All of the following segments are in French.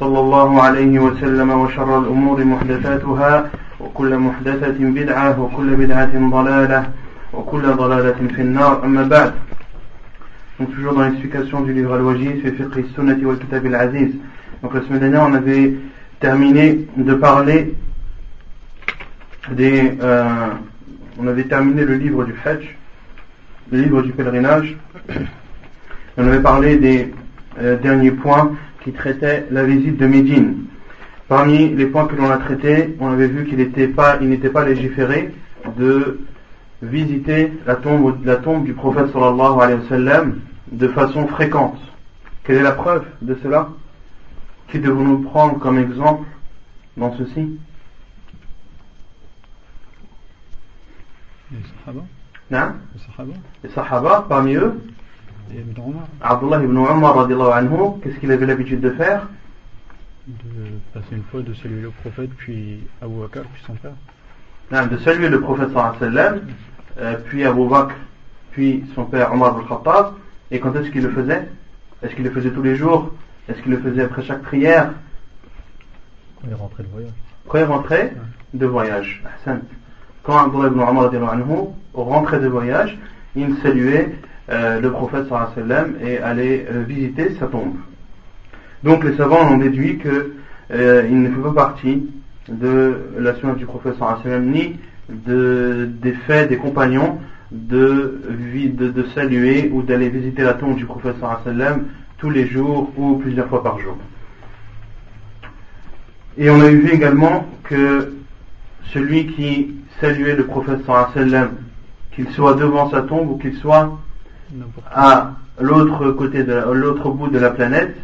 صلى الله عليه وسلم وشر الأمور محدثاتها وكل محدثة بدعة وكل بدعة ضلالة وكل ضلالة في النار أما بعد Donc toujours dans l'explication du livre Al-Wajid, fait fiqh sunnati wal kitab al-aziz. Donc la semaine dernière, on avait terminé de parler des, euh, on avait terminé le livre du Hajj, le livre du pèlerinage. On avait parlé des euh, derniers points qui traitaient la visite de Médine. Parmi les points que l'on a traités, on avait vu qu'il n'était pas, il n'était pas légiféré de visiter la tombe, la tombe du prophète sallallahu alayhi wa sallam de façon fréquente. Quelle est la preuve de cela? Qui devons-nous prendre comme exemple dans ceci? Les Sahaba. Non Les Sahaba. Les Sahaba, parmi eux, Ibn Omar. Abdullah ibn anhu, qu'est-ce qu'il avait l'habitude de faire? De passer une fois de saluer le prophète, puis Abu Bakr, puis son père. Non, De saluer le prophète sallallahu euh, puis Abu Bakr, puis son père Omar al-Khattab. Et quand est-ce qu'il le faisait? Est-ce qu'il le faisait tous les jours? Est-ce qu'il le faisait après chaque prière? Quand il rentré de voyage. Quand il rentrait de voyage. Ahsan. Quand Abdullah ibn anhu rentrait de voyage, il saluait euh, le prophète sallallahu euh, visiter sa tombe. Donc les savants en ont déduit que euh, il ne fait pas partie de la du prophète ni de, des faits des compagnons de, de, saluer ou d'aller visiter la tombe du prophète tous les jours ou plusieurs fois par jour. Et on a vu également que celui qui saluait le prophète qu'il soit devant sa tombe ou qu'il soit à l'autre côté de la- l'autre bout de la planète,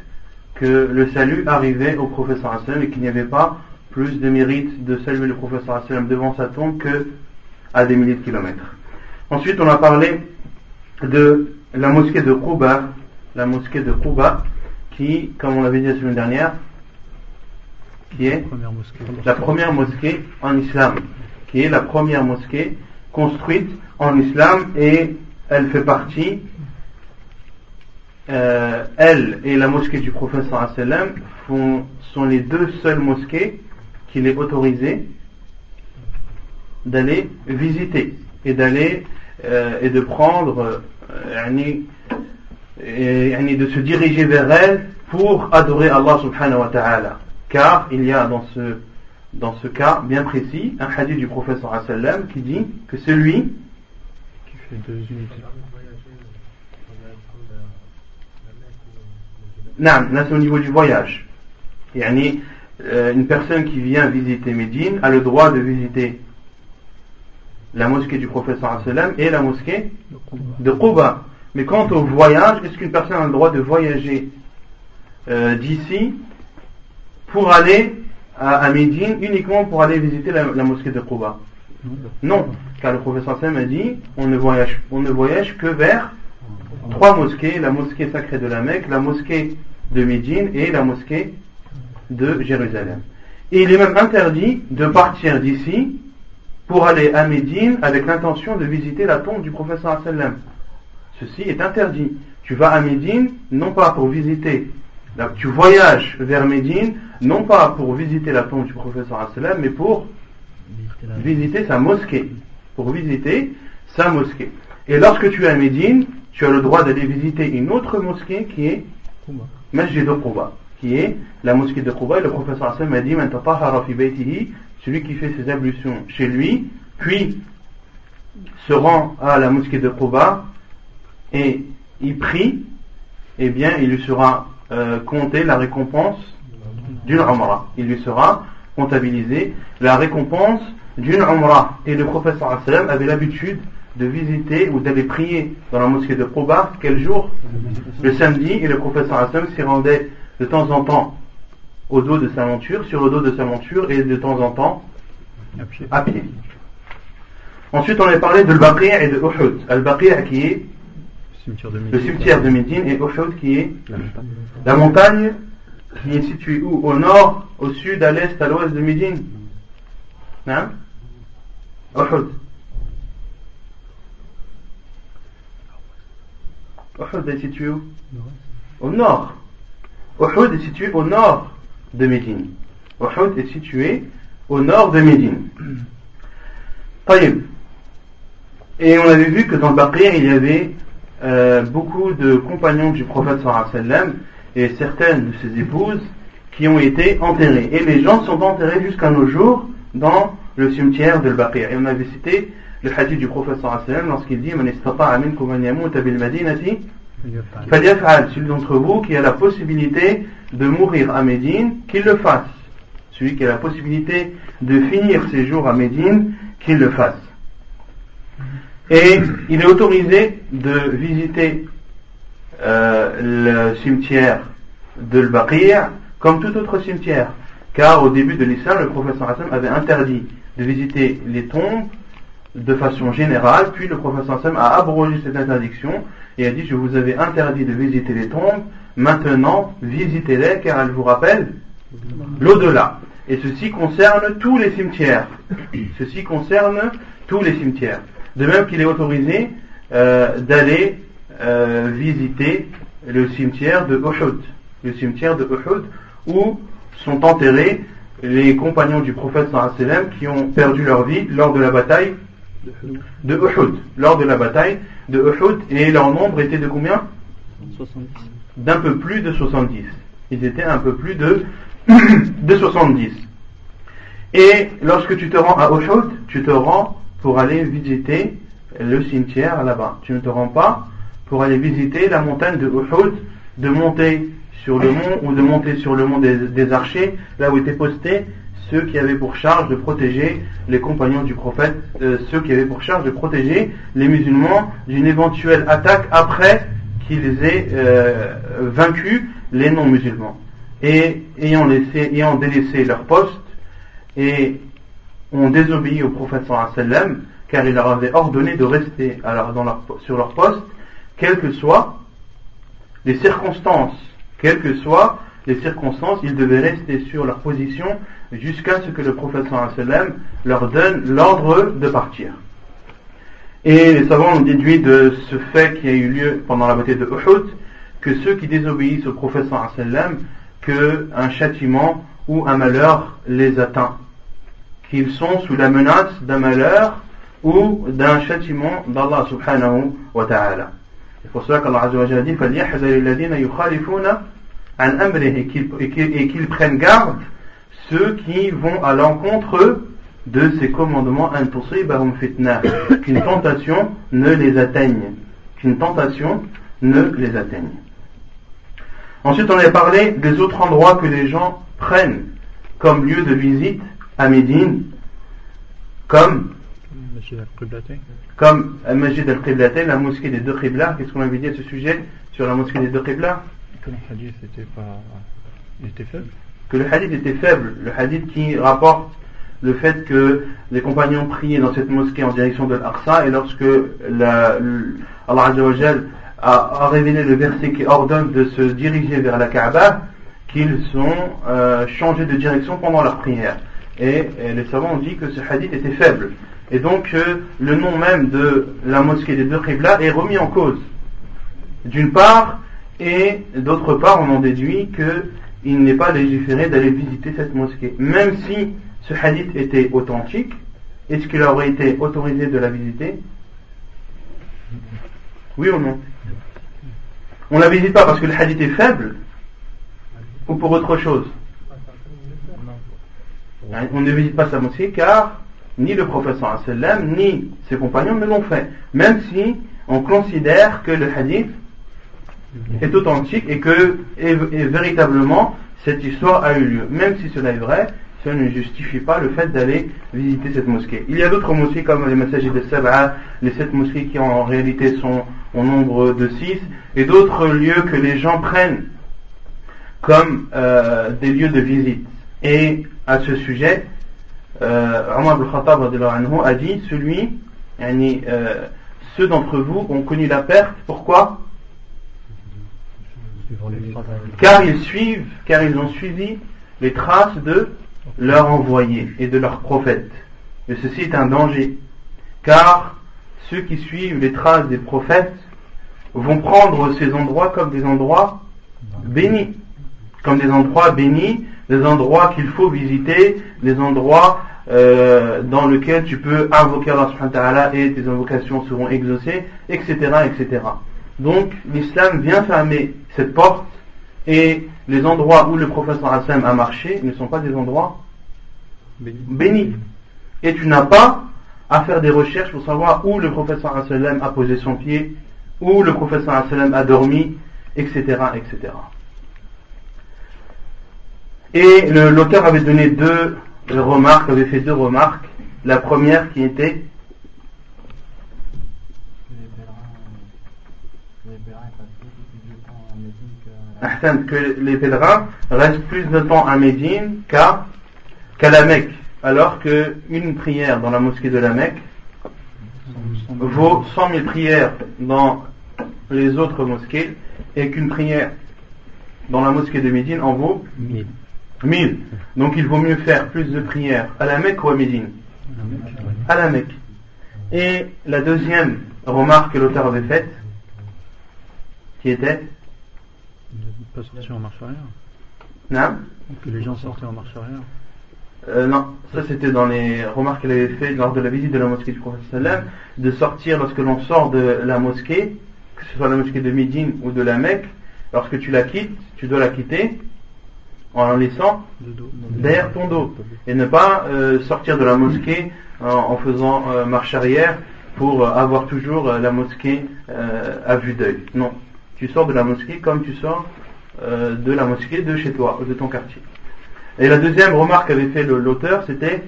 que le salut arrivait au sallam et qu'il n'y avait pas plus de mérite de saluer le sallam devant sa tombe que à des milliers de kilomètres. Ensuite, on a parlé de la mosquée de Quba, la mosquée de Quba, qui, comme on l'avait dit la semaine dernière, qui est Première mosquée. la première mosquée en islam, qui est la première mosquée construite en islam et elle fait partie, euh, elle et la mosquée du prophète sallam sont les deux seules mosquées qu'il est autorisé d'aller visiter et d'aller euh, et de prendre euh, de se diriger vers elle pour adorer Allah subhanahu wa ta'ala. Car il y a dans ce dans ce cas bien précis un hadith du prophète sallam qui dit que celui Non, là c'est au niveau du voyage. Yani, euh, une personne qui vient visiter Médine a le droit de visiter la mosquée du prophète et la mosquée de Quba. Mais quant au voyage, est-ce qu'une personne a le droit de voyager euh, d'ici pour aller à, Médine uniquement pour aller visiter la, la mosquée de Quba? Non, car le professeur Sam a dit on ne voyage, que vers trois mosquées, la mosquée sacrée de la Mecque, la mosquée de Médine et la mosquée de Jérusalem. Et il est même interdit de partir d'ici pour aller à Médine avec l'intention de visiter la tombe du professeur sallam. Ceci est interdit. Tu vas à Médine non pas pour visiter, tu voyages vers Médine non pas pour visiter la tombe du professeur sallam, mais pour visiter sa mosquée. Pour visiter sa mosquée. Et lorsque tu es à Médine, tu as le droit d'aller visiter une autre mosquée qui est. Masjid de Quba, qui est la mosquée de Quba. Et le professeur Hassan m'a dit celui qui fait ses ablutions chez lui, puis se rend à la mosquée de Quba et il prie, eh bien il lui sera euh, compté la récompense d'une Umrah. Il lui sera comptabilisé la récompense d'une Umrah. Et le professeur avait l'habitude de visiter ou d'aller prier dans la mosquée de Quba quel jour? Le samedi et le professeur s'y rendait de temps en temps au dos de sa monture, sur le dos de sa monture et de temps en temps à pied. Ensuite, on a parlé de Al-Baqi' et de Uhud. Al-Baqi' qui est le cimetière de Médine et Uhud qui est la montagne qui est située où? Au nord, au sud, à l'est, à l'ouest de Médine. Hein? Est situé Au nord. Est situé au nord de Médine. Est situé au nord de Médine. Et on avait vu que dans le Baqir, il y avait euh, beaucoup de compagnons du prophète sallam et certaines de ses épouses qui ont été enterrées. Et les gens sont enterrés jusqu'à nos jours dans le cimetière de Baqir. Et on avait cité le hadith du prophète sallam lorsqu'il dit Man celui d'entre vous qui a la possibilité de mourir à Médine, qu'il le fasse. Celui qui a la possibilité de finir ses jours à Médine, qu'il le fasse. Et il est autorisé de visiter euh, le cimetière de l'Baqir comme tout autre cimetière. Car au début de l'islam, le professeur Hassan avait interdit de visiter les tombes de façon générale, puis le professeur Hassan a abrogé cette interdiction et a dit Je vous avais interdit de visiter les tombes, maintenant visitez-les car elles vous rappellent l'au-delà. Et ceci concerne tous les cimetières. Ceci concerne tous les cimetières. De même qu'il est autorisé euh, d'aller euh, visiter le cimetière de Uhud, le cimetière de Uhud où sont enterrés les compagnons du prophète sallam qui ont perdu leur vie lors de la bataille de Uhud, lors de la bataille de Uhud et leur nombre était de combien? D'un peu plus de 70. Ils étaient un peu plus de, de 70. Et lorsque tu te rends à Uhud, tu te rends pour aller visiter le cimetière là-bas. Tu ne te rends pas pour aller visiter la montagne de Uhud, de monter sur le mont ou de monter sur le mont des, archers, là où étaient postés ceux qui avaient pour charge de protéger les compagnons du prophète, euh, ceux qui avaient pour charge de protéger les musulmans d'une éventuelle attaque après qu'ils aient euh, vaincu les non-musulmans. Et ayant, laissé, ayant délaissé leur poste et ont désobéi au prophète sallam car il leur avait ordonné de rester sur leur poste, quelles que soient les circonstances, quelles que soient les circonstances, ils devaient rester sur leur position jusqu'à ce que le prophète leur donne l'ordre de partir. Et les savants ont déduit de ce fait qui a eu lieu pendant la bataille de Uhud que ceux qui désobéissent au prophète sallam que châtiment ou un malheur les atteint qu'ils sont sous la menace d'un malheur ou d'un châtiment d'Allah subhanahu wa ta'ala. C'est pour cela qu'Allah Jalla dit et qu'ils prennent garde ceux qui vont à l'encontre de ces commandements. Qu'une tentation ne les atteigne. Qu'une tentation ne les atteigne. Ensuite on a parlé des autres endroits que les gens prennent comme lieu de visite à Médine, comme comme Majid al-Qiblatain, la mosquée des deux Qibla. Qu'est-ce qu'on avait dit à ce sujet sur la mosquée des deux Qibla? Que le hadith était, faible. Le hadith qui rapporte le fait que les compagnons priaient dans cette mosquée en direction de l'Aqsa et lorsque la, Allah a, a, révélé le verset qui ordonne de se diriger vers la Kaaba, qu'ils ont euh, changé de direction pendant leur prière. Et, les savants ont dit que ce hadith était faible. Et donc euh, le nom même de la mosquée des deux Qibla est remis en cause. D'une part, et d'autre part, on en déduit qu'il n'est pas légiféré d'aller visiter cette mosquée. Même si ce hadith était authentique, est-ce qu'il aurait été autorisé de la visiter? Oui ou non? On ne la visite pas parce que le hadith est faible ou pour autre chose? On ne visite pas sa mosquée car ni le professeur ni ses compagnons ne l'ont fait. Même si on considère que le hadith est authentique et que véritablement cette histoire a eu lieu. Même si cela est vrai, cela ne justifie pas le fait d'aller visiter cette mosquée. Il y a d'autres mosquées comme les messages de Sab'a, les sept mosquées qui en réalité sont au nombre de six, et d'autres lieux que les gens prennent comme euh, des lieux de visite. Et à ce sujet, euh, al-Khattab a dit, celui, euh, ceux d'entre vous ont connu la perte, pourquoi? Car ils suivent, car ils ont suivi les traces de leur envoyé et de leur prophète. Et ceci est un danger, car ceux qui suivent les traces des prophètes vont prendre ces endroits comme des endroits bénis, comme des endroits bénis, des endroits qu'il faut visiter, des endroits euh, dans lesquels tu peux invoquer Allah et tes invocations seront exaucées, etc., etc. Donc l'islam vient fermer cette porte et les endroits où le professeur Hassan a marché ne sont pas des endroits bénis. Et tu n'as pas à faire des recherches pour savoir où le professeur Hassan a posé son pied, où le professeur Hassan a dormi, etc. etc. Et l'auteur avait donné deux remarques, avait fait deux remarques. La première qui était que les pèlerins restent plus de temps à Médine qu'à la Mecque, alors qu'une prière dans la mosquée de la Mecque vaut 100 000 prières dans les autres mosquées et qu'une prière dans la mosquée de Médine en vaut 1000. Donc il vaut mieux faire plus de prières à la Mecque ou à Médine? À la Mecque. Et la deuxième remarque que l'auteur avait faite, qui était pas sortir en marche arrière. Non. Que les gens sortaient en marche arrière. Euh, non, ça c'était dans les remarques qu'elle avait fait lors de la visite de la mosquée du prophète sallam, de sortir lorsque l'on sort de la mosquée, que ce soit la mosquée de Médine ou de la Mecque, lorsque tu la quittes, tu dois la quitter en la laissant derrière ton dos et ne pas euh, sortir de la mosquée en, faisant euh, marche arrière pour avoir toujours la mosquée à vue d'œil. Non, tu sors de la mosquée comme tu sors euh, de la mosquée de chez toi, de ton quartier. Et la deuxième remarque qu'avait fait l'auteur, c'était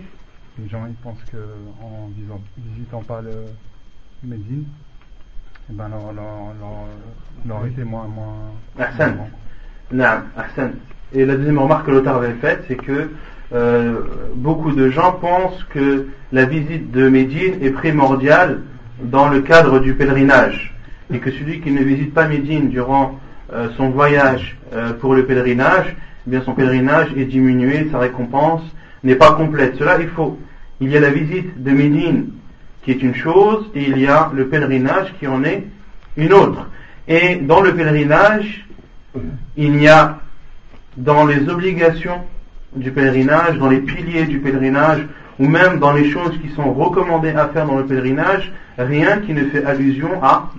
Les gens ils pensent qu'en visitant pas le Médine, eh ben leur, leur, leur, moins. moins Ahsan. Et la deuxième remarque que l'auteur avait faite, c'est que euh, beaucoup de gens pensent que la visite de Médine est primordiale dans le cadre du pèlerinage et que celui qui ne visite pas Médine durant euh, son voyage euh, pour le pèlerinage, eh bien son pèlerinage est diminué, sa récompense n'est pas complète. Cela il faut. Il y a la visite de Médine qui est une chose et il y a le pèlerinage qui en est une autre. Et dans le pèlerinage, il y a dans les obligations du pèlerinage, dans les piliers du pèlerinage, ou même dans les choses qui sont recommandées à faire dans le pèlerinage, rien qui ne fait allusion à,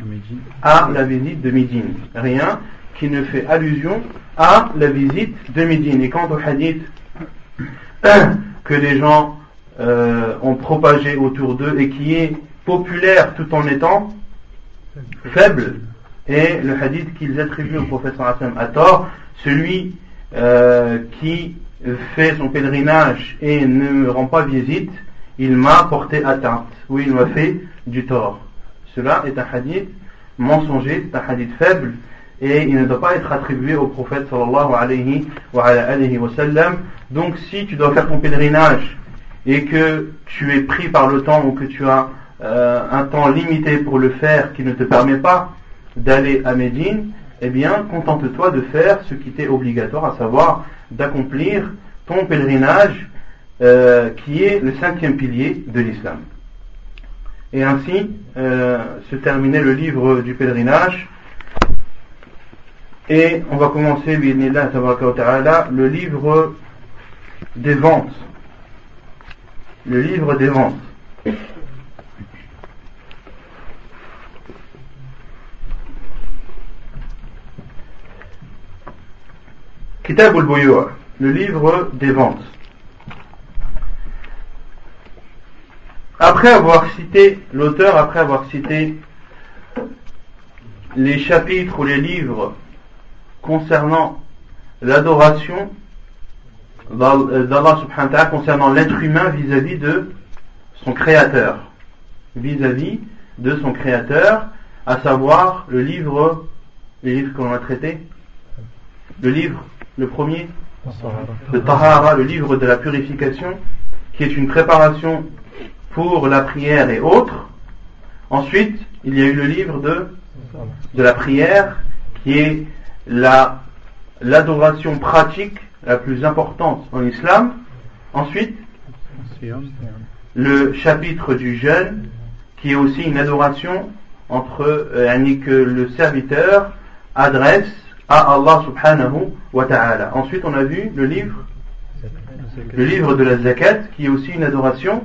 à la visite de Médine. Rien qui ne fait allusion à la visite de Médine. Et quant au hadith que les gens euh, ont propagé autour d'eux et qui est populaire tout en étant faible, et le hadith qu'ils attribuent au prophète à tort, celui euh, qui fait son pèlerinage et ne me rend pas visite, il m'a porté atteinte, ou il m'a fait du tort. Cela est un hadith mensonger, c'est un hadith faible, et il ne doit pas être attribué au prophète sallallahu alayhi wa, alayhi wa sallam. Donc si tu dois faire ton pèlerinage et que tu es pris par le temps ou que tu as euh, un temps limité pour le faire qui ne te permet pas d'aller à Médine, eh bien contente-toi de faire ce qui t'est obligatoire, à savoir d'accomplir ton pèlerinage euh, qui est le cinquième pilier de l'islam. Et ainsi euh, se terminait le livre du pèlerinage. Et on va commencer, le livre des ventes. Le livre des ventes. Kitab al le livre des ventes. après avoir cité, l'auteur, après avoir cité les chapitres ou les livres concernant l'adoration d'Allah subhanahu wa ta'ala concernant l'être humain vis-à-vis de son créateur. Vis-à-vis de son créateur, à savoir le livre, les livres qu'on a traités, le livre, le premier, le Tahara, le livre de la purification, qui est une préparation pour la prière et autres. Ensuite, il y a eu le livre de, de la prière, qui est la, l'adoration pratique la plus importante en islam. Ensuite, le chapitre du jeûne, qui est aussi une adoration entre euh, que le serviteur adresse à Allah subhanahu wa ta'ala. Ensuite, on a vu le livre, le livre de la zakat, qui est aussi une adoration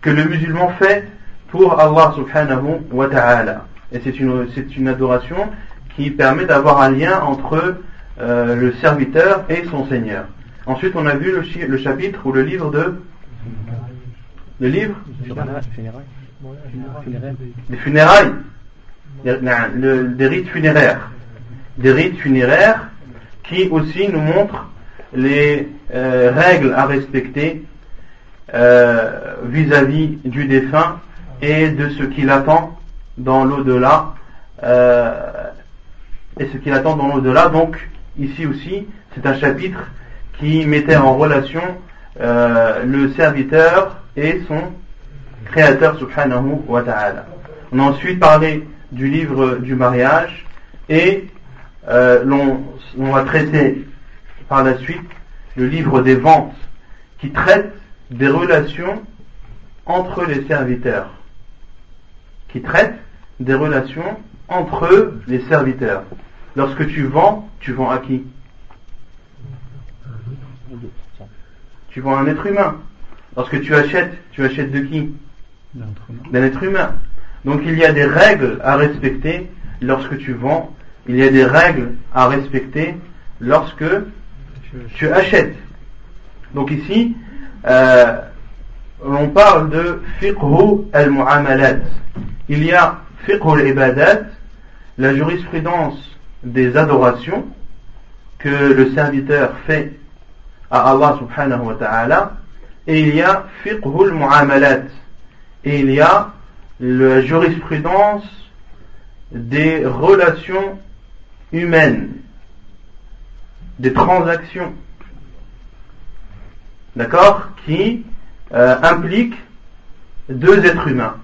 que le musulman fait pour Allah subhanahu wa ta'ala. Et c'est une, c'est une adoration qui permet d'avoir un lien entre euh, le serviteur et son Seigneur. Ensuite, on a vu le, le chapitre ou le livre de le livre des funérailles, des rites funéraires, des rites funéraires qui aussi nous montrent les euh, règles à respecter euh, vis-à-vis du défunt et de ce qu'il attend dans l'au-delà et ce qu'il attend dans l'au-delà. Donc, ici aussi, c'est un chapitre qui mettait en relation euh, le serviteur et son créateur subhanahu wa ta'ala. On a ensuite parlé du livre du mariage et euh, l'on, on va traiter par la suite le livre des ventes qui traite des relations entre les serviteurs. Qui traite des relations entre les serviteurs. Lorsque tu vends, tu vends à qui Tu vends à un être humain. Lorsque tu achètes, tu achètes de qui D'un être humain. Donc il y a des règles à respecter lorsque tu vends. Il y a des règles à respecter lorsque tu achètes. Donc ici, euh, on parle de fiqhu al-mu'amalat. Il y a fiqhu al-ibadat, la jurisprudence des adorations que le serviteur fait à Allah subhanahu wa ta'ala. Et il y a fiqhul mu'amalat. Et il y a la jurisprudence des relations humaines des transactions d'accord qui euh, impliquent deux êtres humains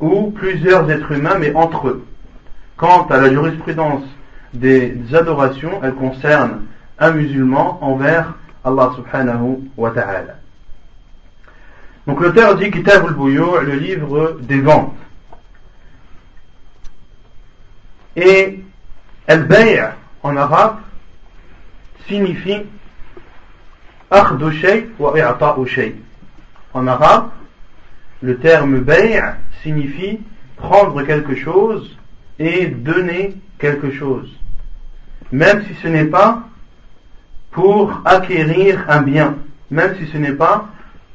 ou plusieurs êtres humains mais entre eux. Quant à la jurisprudence des adorations, elles concernent un musulman envers Allah subhanahu wa ta'ala. Donc l'auteur dit Kitab al le livre des ventes. Et al-bay' en arabe signifie akhdu shay wa. En arabe, le terme bay' signifie prendre quelque chose et donner quelque chose même si ce n'est pas pour acquérir un bien, même si ce n'est pas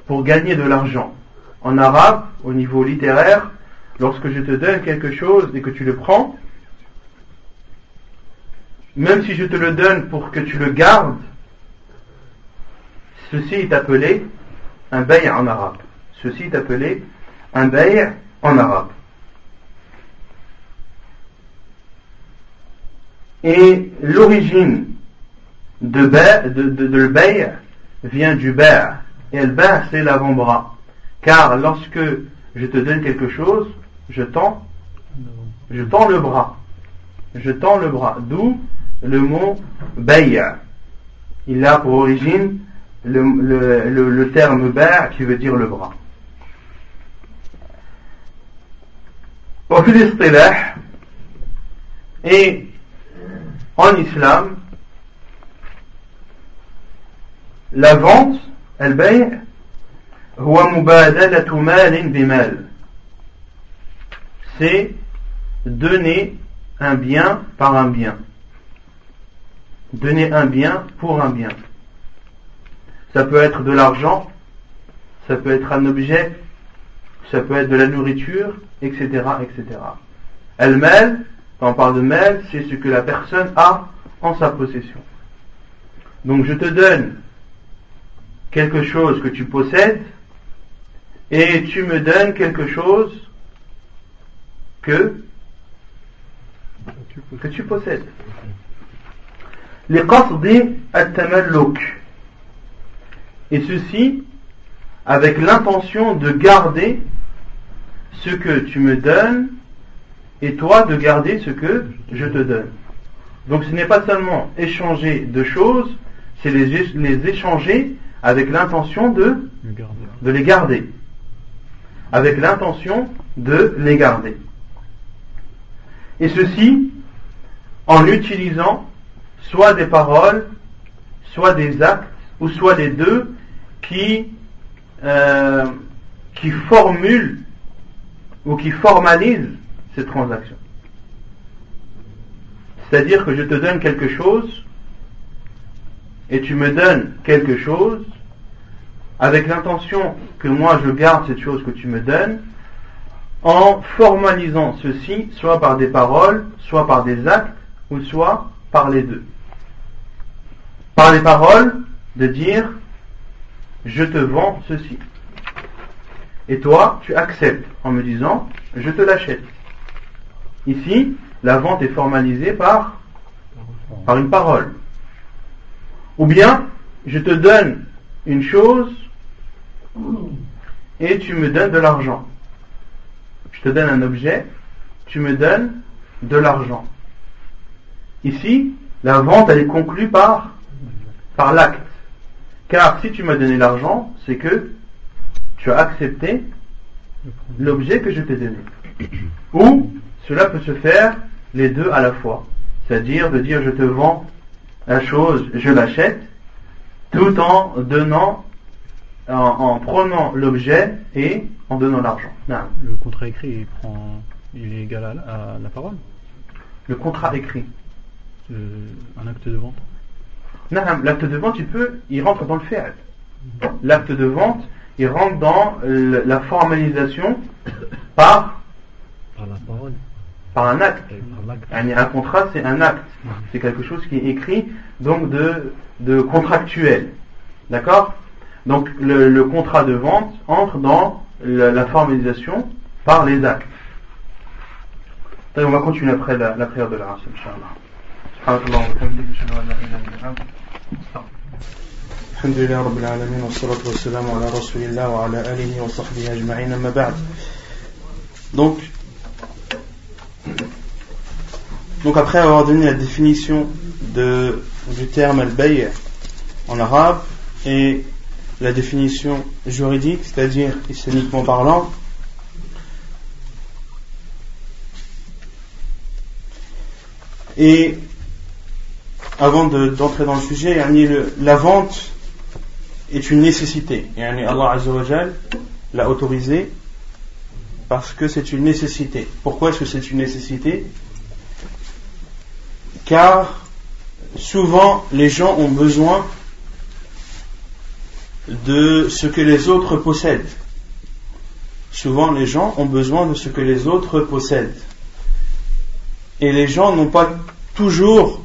pour gagner de l'argent. En arabe, au niveau littéraire, lorsque je te donne quelque chose et que tu le prends, même si je te le donne pour que tu le gardes, ceci est appelé un bay' en arabe. Ceci est appelé un bay' en arabe. Et l'origine de, le vient du ber. Et le ber, c'est l'avant-bras. Car lorsque je te donne quelque chose, je tends, je tends le bras. Je tends le bras. D'où le mot bay'. Il a pour origine le, terme ber qui veut dire le bras. et en islam, la vente, al-bay' C'est donner un bien par un bien. Donner un bien pour un bien. Ça peut être de l'argent, ça peut être un objet, ça peut être de la nourriture, etc. etc. Al-mal, quand on parle de mêle, c'est ce que la personne a en sa possession. Donc je te donne quelque chose que tu possèdes et tu me donnes quelque chose que tu possèdes. Les Et ceci avec l'intention de garder ce que tu me donnes et toi de garder ce que je te donne. Donc ce n'est pas seulement échanger de choses, c'est les, les, échanger avec l'intention de, de les garder. Avec l'intention de les garder. Et ceci en utilisant soit des paroles, soit des actes, ou soit les deux, qui, euh, qui formulent ou qui formalisent ces transactions. C'est-à-dire que je te donne quelque chose et tu me donnes quelque chose avec l'intention que moi je garde cette chose que tu me donnes en formalisant ceci soit par des paroles, soit par des actes ou soit par les deux. Par les paroles, de dire je te vends ceci. Et toi, tu acceptes en me disant je te l'achète. Ici, la vente est formalisée par, par une parole. Ou bien, je te donne une chose et tu me donnes de l'argent. Je te donne un objet, tu me donnes de l'argent. Ici, la vente, elle est conclue par, par l'acte. Car si tu m'as donné l'argent, c'est que tu as accepté l'objet que je t'ai donné. Ou cela peut se faire les deux à la fois. C'est-à-dire de dire je te vends la chose, je l'achète, tout en donnant, en, prenant l'objet et en donnant l'argent. Le contrat écrit, il, prend, il est égal à, la parole Le contrat écrit euh, Un acte de vente non, l'acte de vente, il peut, il rentre dans le fait. L'acte de vente, il rentre dans la formalisation par, par la parole Par un acte. Un, contrat, c'est un acte. C'est quelque chose qui est écrit, donc de, de contractuel. D'accord Donc le, contrat de vente entre dans la, formalisation par les actes. on va continuer après la, prière de la race, Inch'Allah. سبحانك اللهم وبحمدك اشهد ان لا اله الا انت الحمد لله رب العالمين والصلاة والسلام على رسول الله وعلى آله وصحبه أجمعين أما بعد donc donc après avoir donné la définition de, du terme al-bay' en arabe et la définition juridique c'est-à-dire islamiquement parlant et avant d'entrer dans le sujet, la vente est une nécessité. Allah Azzawajal l'a autorisé parce que c'est une nécessité. Pourquoi est-ce que c'est une nécessité? Car souvent les gens ont besoin de ce que les autres possèdent. Souvent les gens ont besoin de ce que les autres possèdent. Et les gens n'ont pas toujours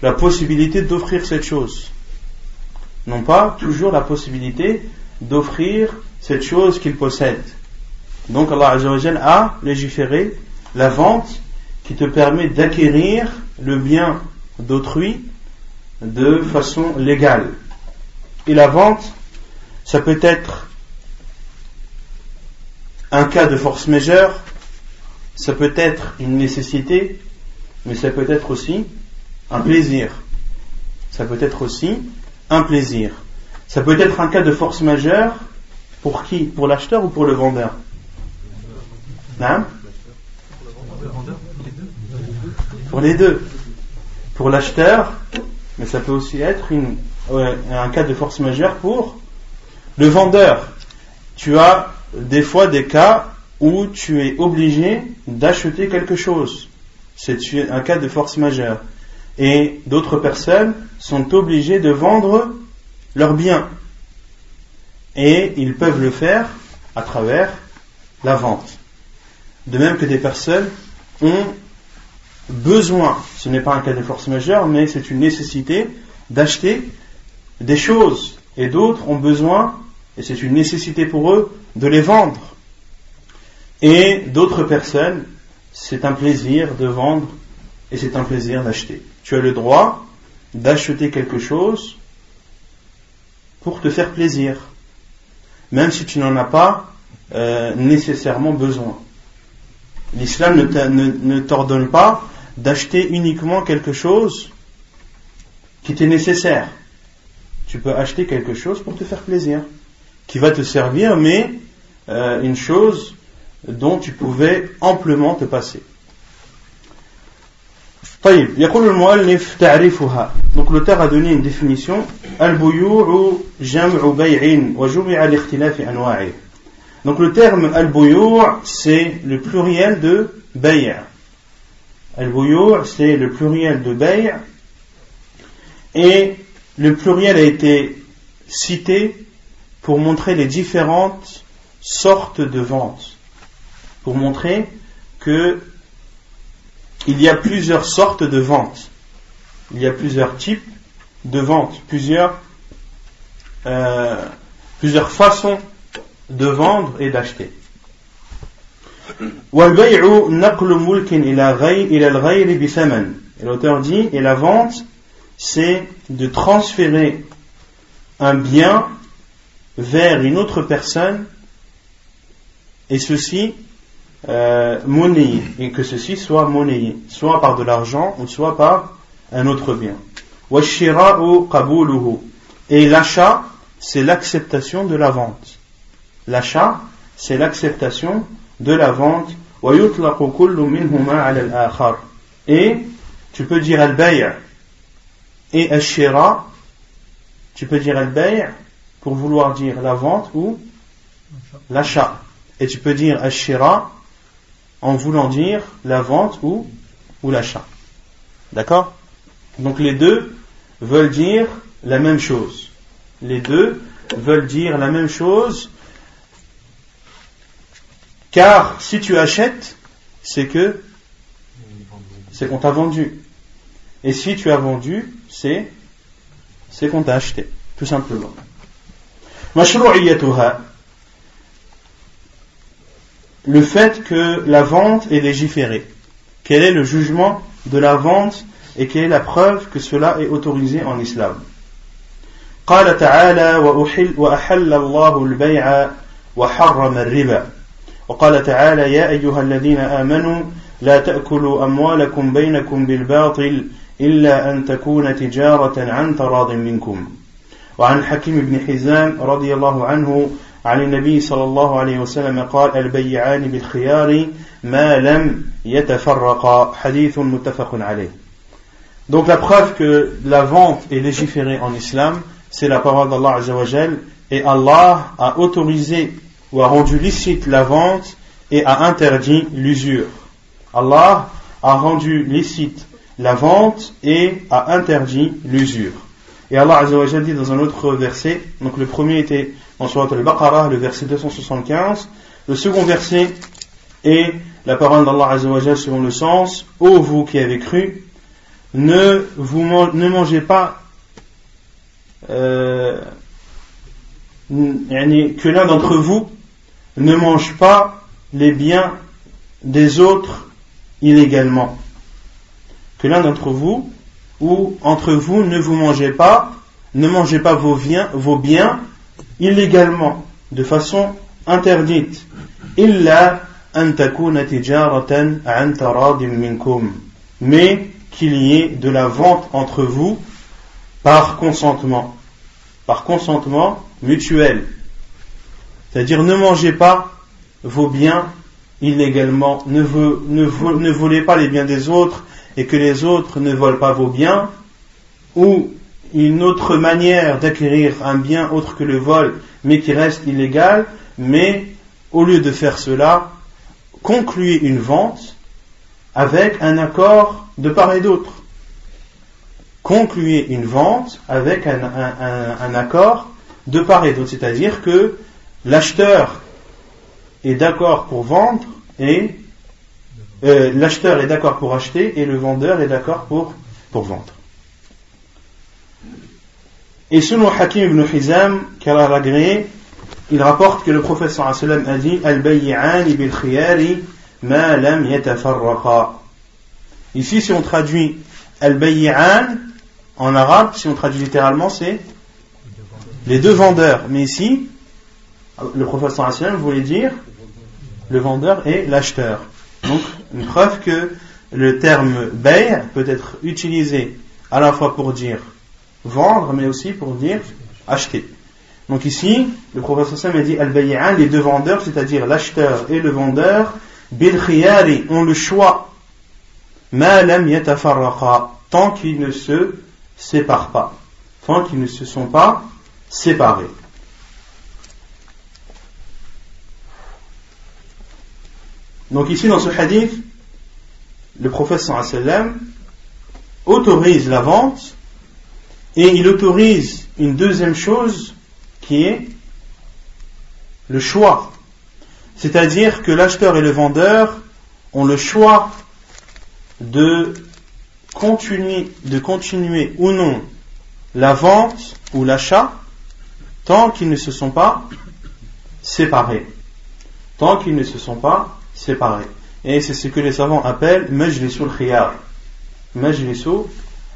la possibilité d'offrir cette chose. Non pas toujours la possibilité d'offrir cette chose qu'il possède. Donc Allah a légiféré la vente qui te permet d'acquérir le bien d'autrui de façon légale. Et la vente, ça peut être un cas de force majeure, ça peut être une nécessité, mais ça peut être aussi un plaisir. Ça peut être aussi un plaisir. Ça peut être un cas de force majeure pour qui? Pour l'acheteur ou pour le vendeur? Hein? Pour les deux. Pour l'acheteur, mais ça peut aussi être un cas de force majeure pour le vendeur. Tu as des fois des cas où tu es obligé d'acheter quelque chose. C'est un cas de force majeure et d'autres personnes sont obligées de vendre leurs biens. Et ils peuvent le faire à travers la vente. De même que des personnes ont besoin, ce n'est pas un cas de force majeure, mais c'est une nécessité d'acheter des choses. Et d'autres ont besoin, et c'est une nécessité pour eux, de les vendre. Et d'autres personnes, c'est un plaisir de vendre et c'est un plaisir d'acheter. Tu as le droit d'acheter quelque chose pour te faire plaisir, même si tu n'en as pas euh, nécessairement besoin. L'islam ne t'ordonne pas d'acheter uniquement quelque chose qui t'est nécessaire. Tu peux acheter quelque chose pour te faire plaisir, qui va te servir, mais euh, une chose dont tu pouvais amplement te passer. طيب يقول المؤلف تعريفها donc l'auteur a donné une définition البيوع جمع بيع وجمع لاختلاف أنواعه donc le terme al-buyur c'est le pluriel de bay' al-buyur c'est le pluriel de bay' et le pluriel a été cité pour montrer les différentes sortes de ventes pour montrer que il y a plusieurs sortes de ventes. Il y a plusieurs types de ventes, plusieurs, euh, plusieurs façons de vendre et d'acheter. Et l'auteur dit, et la vente, c'est de transférer un bien vers une autre personne, et ceci euh, monnayé, et que ceci soit monnayé, soit par de l'argent ou soit par un autre bien. Et l'achat, c'est l'acceptation de la vente. L'achat, c'est l'acceptation de la vente. Et tu peux dire al-bay' et al-shira, tu peux dire al-bay' pour vouloir dire la vente ou l'achat. Et tu peux dire al-shira en voulant dire la vente ou, ou l'achat. D'accord? Donc les deux veulent dire la même chose. Les deux veulent dire la même chose car si tu achètes, c'est que c'est qu'on t'a vendu. Et si tu as vendu, c'est c'est qu'on t'a acheté, tout simplement le fait que la vente est légiférée. Quel est le jugement de la vente et quelle est la preuve que cela est autorisé en islam قال تعالى وأحل, وأحل الله البيع وحرم الربا وقال تعالى يا أيها الذين آمنوا لا تأكلوا أموالكم بينكم بالباطل إلا أن تكون تجارة عن تراض منكم. وعن حكيم بن حزام رضي الله عنه عن النبي صلى الله عليه وسلم قال البيعان بالخيار ما لم يتفرقا. حديث متفق عليه. Donc la preuve que la vente est légiférée en islam, c'est la parole d'Allah Azzawajal, et Allah a autorisé ou a rendu licite la vente et a interdit l'usure. Allah a rendu licite la vente et a interdit l'usure. Et Allah Azzawajal dit dans un autre verset, donc le premier était en Surat al-Baqarah, le verset 275. Le second verset est la parole d'Allah Azzawajal selon le sens Ô vous qui avez cru, ne, vous ne mangez pas euh, que l'un d'entre vous ne mange pas les biens des autres illégalement. Que l'un d'entre vous ou entre vous ne vous mangez pas, ne mangez pas vos biens, vos biens illégalement, de façon interdite. Illa mais qu'il y ait de la vente entre vous par consentement, par consentement mutuel. C'est-à-dire ne mangez pas vos biens illégalement, ne, ne volez pas les biens des autres et que les autres ne volent pas vos biens, ou une autre manière d'acquérir un bien autre que le vol, mais qui reste illégal, mais au lieu de faire cela, concluez une vente avec un accord de part et d'autre. Concluez une vente avec un, un accord de part et d'autre, c'est-à-dire que l'acheteur est d'accord pour vendre et euh, l'acheteur est d'accord pour acheter et le vendeur est d'accord pour, pour vendre. Et selon Hakim ibn Hizam, qu'Allah a agréé, il rapporte que le professeur a dit Al-bay'ani bil khiyari ma lam yatafarraqa. Ici, si on traduit Al-bay'an en arabe, si on traduit littéralement, c'est les deux vendeurs. Mais ici, le professeur sallam voulait dire le vendeur et l'acheteur. Donc, une preuve que le terme bay' peut être utilisé à la fois pour dire vendre, mais aussi pour dire acheter. Donc ici, le professeur Sam a dit al les deux vendeurs, c'est-à-dire l'acheteur et le vendeur, bil ont le choix, tant qu'ils ne se séparent pas, tant qu'ils ne se sont pas séparés. Donc ici dans ce hadith, le professeur sallam autorise la vente et il autorise une deuxième chose qui est le choix. C'est-à-dire que l'acheteur et le vendeur ont le choix de continuer, de continuer ou non la vente ou l'achat tant qu'ils ne se sont pas séparés. Tant qu'ils ne se sont pas séparés. Et c'est ce que les savants appellent majlisul khiyar. Majlisu,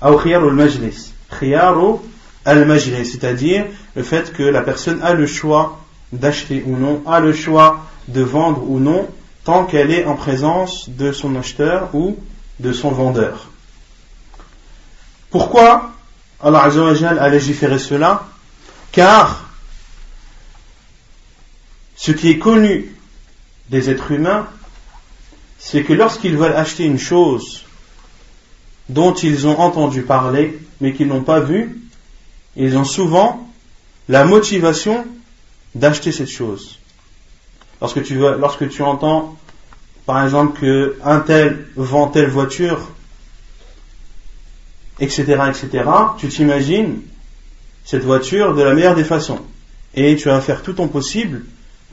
ou khiyar ou majlis al-majlis, c'est-à-dire le fait que la personne a le choix d'acheter ou non, a le choix de vendre ou non, tant qu'elle est en présence de son acheteur ou de son vendeur. Pourquoi Allah a légiféré cela? Car ce qui est connu des êtres humains, c'est que lorsqu'ils veulent acheter une chose dont ils ont entendu parler, mais qu'ils n'ont pas vu, ils ont souvent la motivation d'acheter cette chose. Lorsque tu, lorsque tu entends, par exemple, qu'un tel vend telle voiture, etc., etc., tu t'imagines cette voiture de la meilleure des façons. Et tu vas faire tout ton possible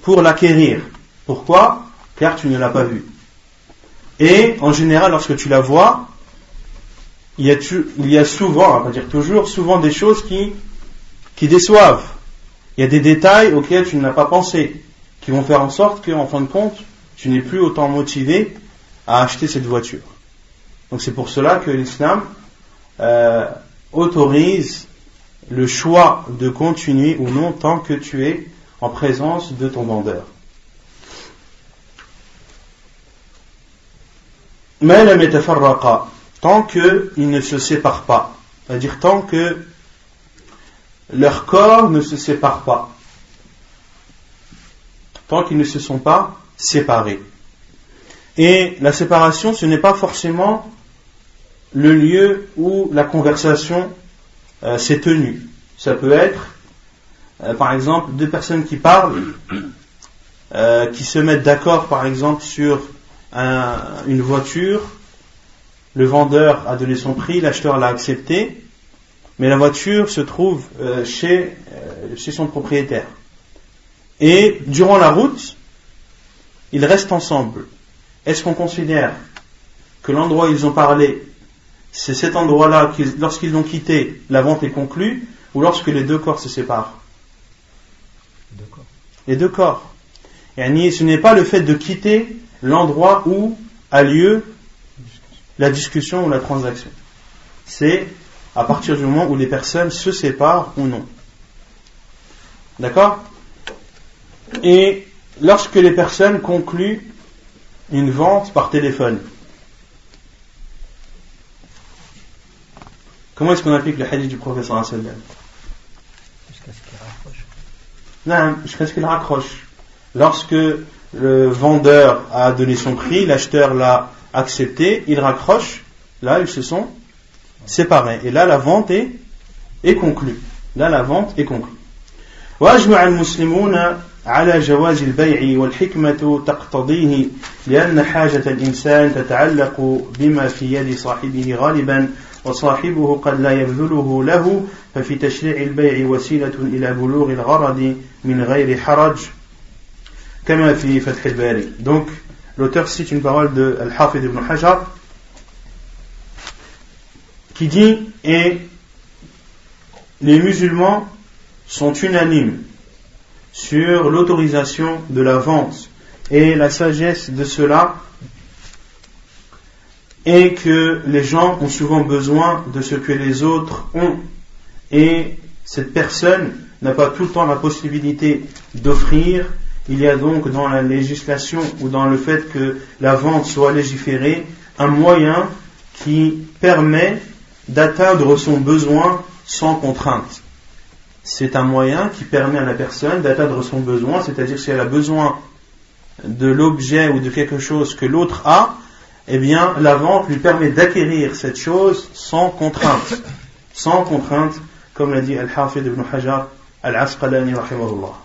pour l'acquérir. Pourquoi? Car tu ne l'as pas vue. Et en général, lorsque tu la vois, il y a, il y a souvent, on va dire toujours, souvent des choses qui, qui déçoivent. Il y a des détails auxquels tu n'as pas pensé, qui vont faire en sorte qu'en fin de compte, tu n'es plus autant motivé à acheter cette voiture. Donc c'est pour cela que l'islam euh, autorise le choix de continuer ou non tant que tu es en présence de ton vendeur. Mais la tant qu'ils ne se séparent pas. C'est-à-dire tant que leur corps ne se sépare pas. Tant qu'ils ne se sont pas séparés. Et la séparation, ce n'est pas forcément le lieu où la conversation euh, s'est tenue. Ça peut être, euh, par exemple, deux personnes qui parlent, euh, qui se mettent d'accord, par exemple, sur une voiture, le vendeur a donné son prix, l'acheteur l'a accepté, mais la voiture se trouve euh, chez, euh, chez son propriétaire. Et durant la route, ils restent ensemble. Est-ce qu'on considère que l'endroit où ils ont parlé, c'est cet endroit-là, lorsqu'ils l'ont quitté, la vente est conclue, ou lorsque les deux corps se séparent? Les deux corps. Et ce n'est pas le fait de quitter l'endroit où a lieu la discussion ou la transaction. C'est à partir du moment où les personnes se séparent ou non. D'accord? Et lorsque les personnes concluent une vente par téléphone, comment est-ce qu'on applique le hadith du professeur Jusqu'à ce qu'il raccroche. Non, jusqu'à ce qu'il raccroche. Lorsque le vendeur a donné son prix, l'acheteur l'a accepté, ils raccrochent, là ils se sont séparés. Et là la vente est, est conclue. Là la vente est conclue. وأجمع المسلمون على جواز البيع والحكمة تقتضيه لأن حاجة الإنسان تتعلق بما في يد صاحبه غالبا وصاحبه قد لا يبذله له ففي تشريع البيع وسيلة إلى بلوغ الغرض من غير حرج donc l'auteur cite une parole de Al-Hafid ibn Hajar qui dit et les musulmans sont unanimes sur l'autorisation de la vente et la sagesse de cela est que les gens ont souvent besoin de ce que les autres ont et cette personne n'a pas tout le temps la possibilité d'offrir. Il y a donc dans la législation ou dans le fait que la vente soit légiférée un moyen qui permet d'atteindre son besoin sans contrainte. C'est un moyen qui permet à la personne d'atteindre son besoin, c'est-à-dire si elle a besoin de l'objet ou de quelque chose que l'autre a, eh bien la vente lui permet d'acquérir cette chose sans contrainte. Sans contrainte, comme l'a dit Al-Hafid ibn Hajar Al-Asqalani rahimahullah.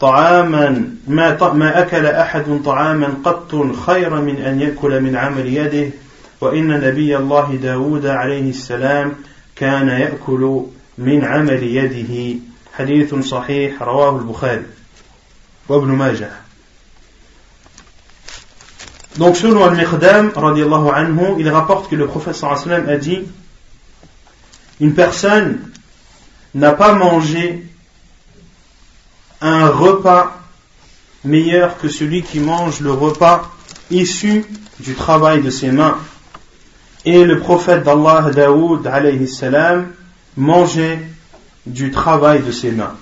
طعاما ما ما أكل أحد طعاما قط خيرا من أن يأكل من عمل يده. وإن نبي الله داود عليه السلام كان يأكل من عمل يده. حديث صحيح رواه البخاري. وابن ماجه. Donc selon Al-Miqdam, anhu, il rapporte que le prophète sallam a dit Une personne n'a pas mangé un repas meilleur que celui qui mange le repas issu du travail de ses mains. Et le prophète d'Allah, Daoud, alayhi salam, mangeait du travail de ses mains.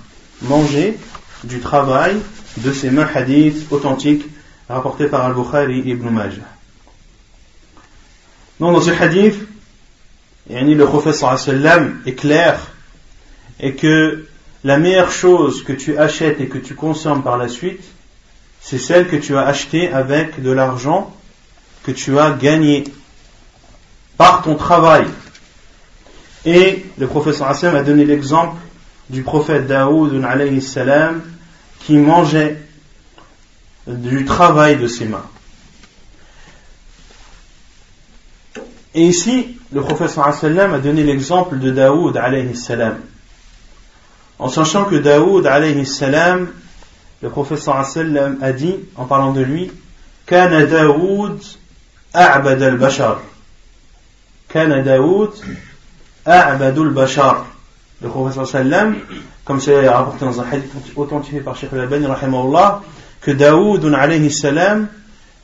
Manger du travail de ses mains, hadith authentique rapporté par Al-Bukhari et Ibn Majah. Donc dans ce hadith, le prophète sallam est clair et que la meilleure chose que tu achètes et que tu consommes par la suite, c'est celle que tu as achetée avec de l'argent que tu as gagné par ton travail. Et le prophète sallam a donné l'exemple du prophète Daoud qui mangeait du travail de ses mains. Et ici, le sallam a donné l'exemple de Daoud. En sachant que Daoud salam, le prophète sallam a dit, en parlant de lui, Kana Daoud a'bad al-bashar. Kana Daoud a'badul bashar. Le prophète sallam, comme c'est rapporté dans un hadith authentifié par Sheikh al-Albani, que Daoud alayhi salam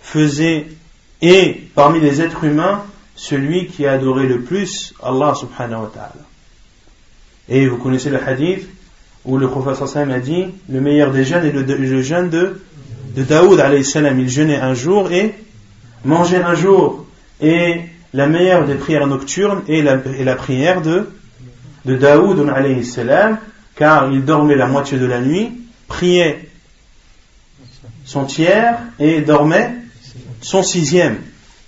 faisait, et parmi les êtres humains, celui qui a adoré le plus Allah subhanahu wa ta'ala. Et vous connaissez le hadith où le prophète a dit, le meilleur des jeûnes est le, jeûne de, de Daoud alayhi salam. Il jeûnait un jour et mangeait un jour. Et la meilleure des prières nocturnes est la, la prière de, de Daoud alayhi salam, car il dormait la moitié de la nuit, priait son tiers et dormait son sixième.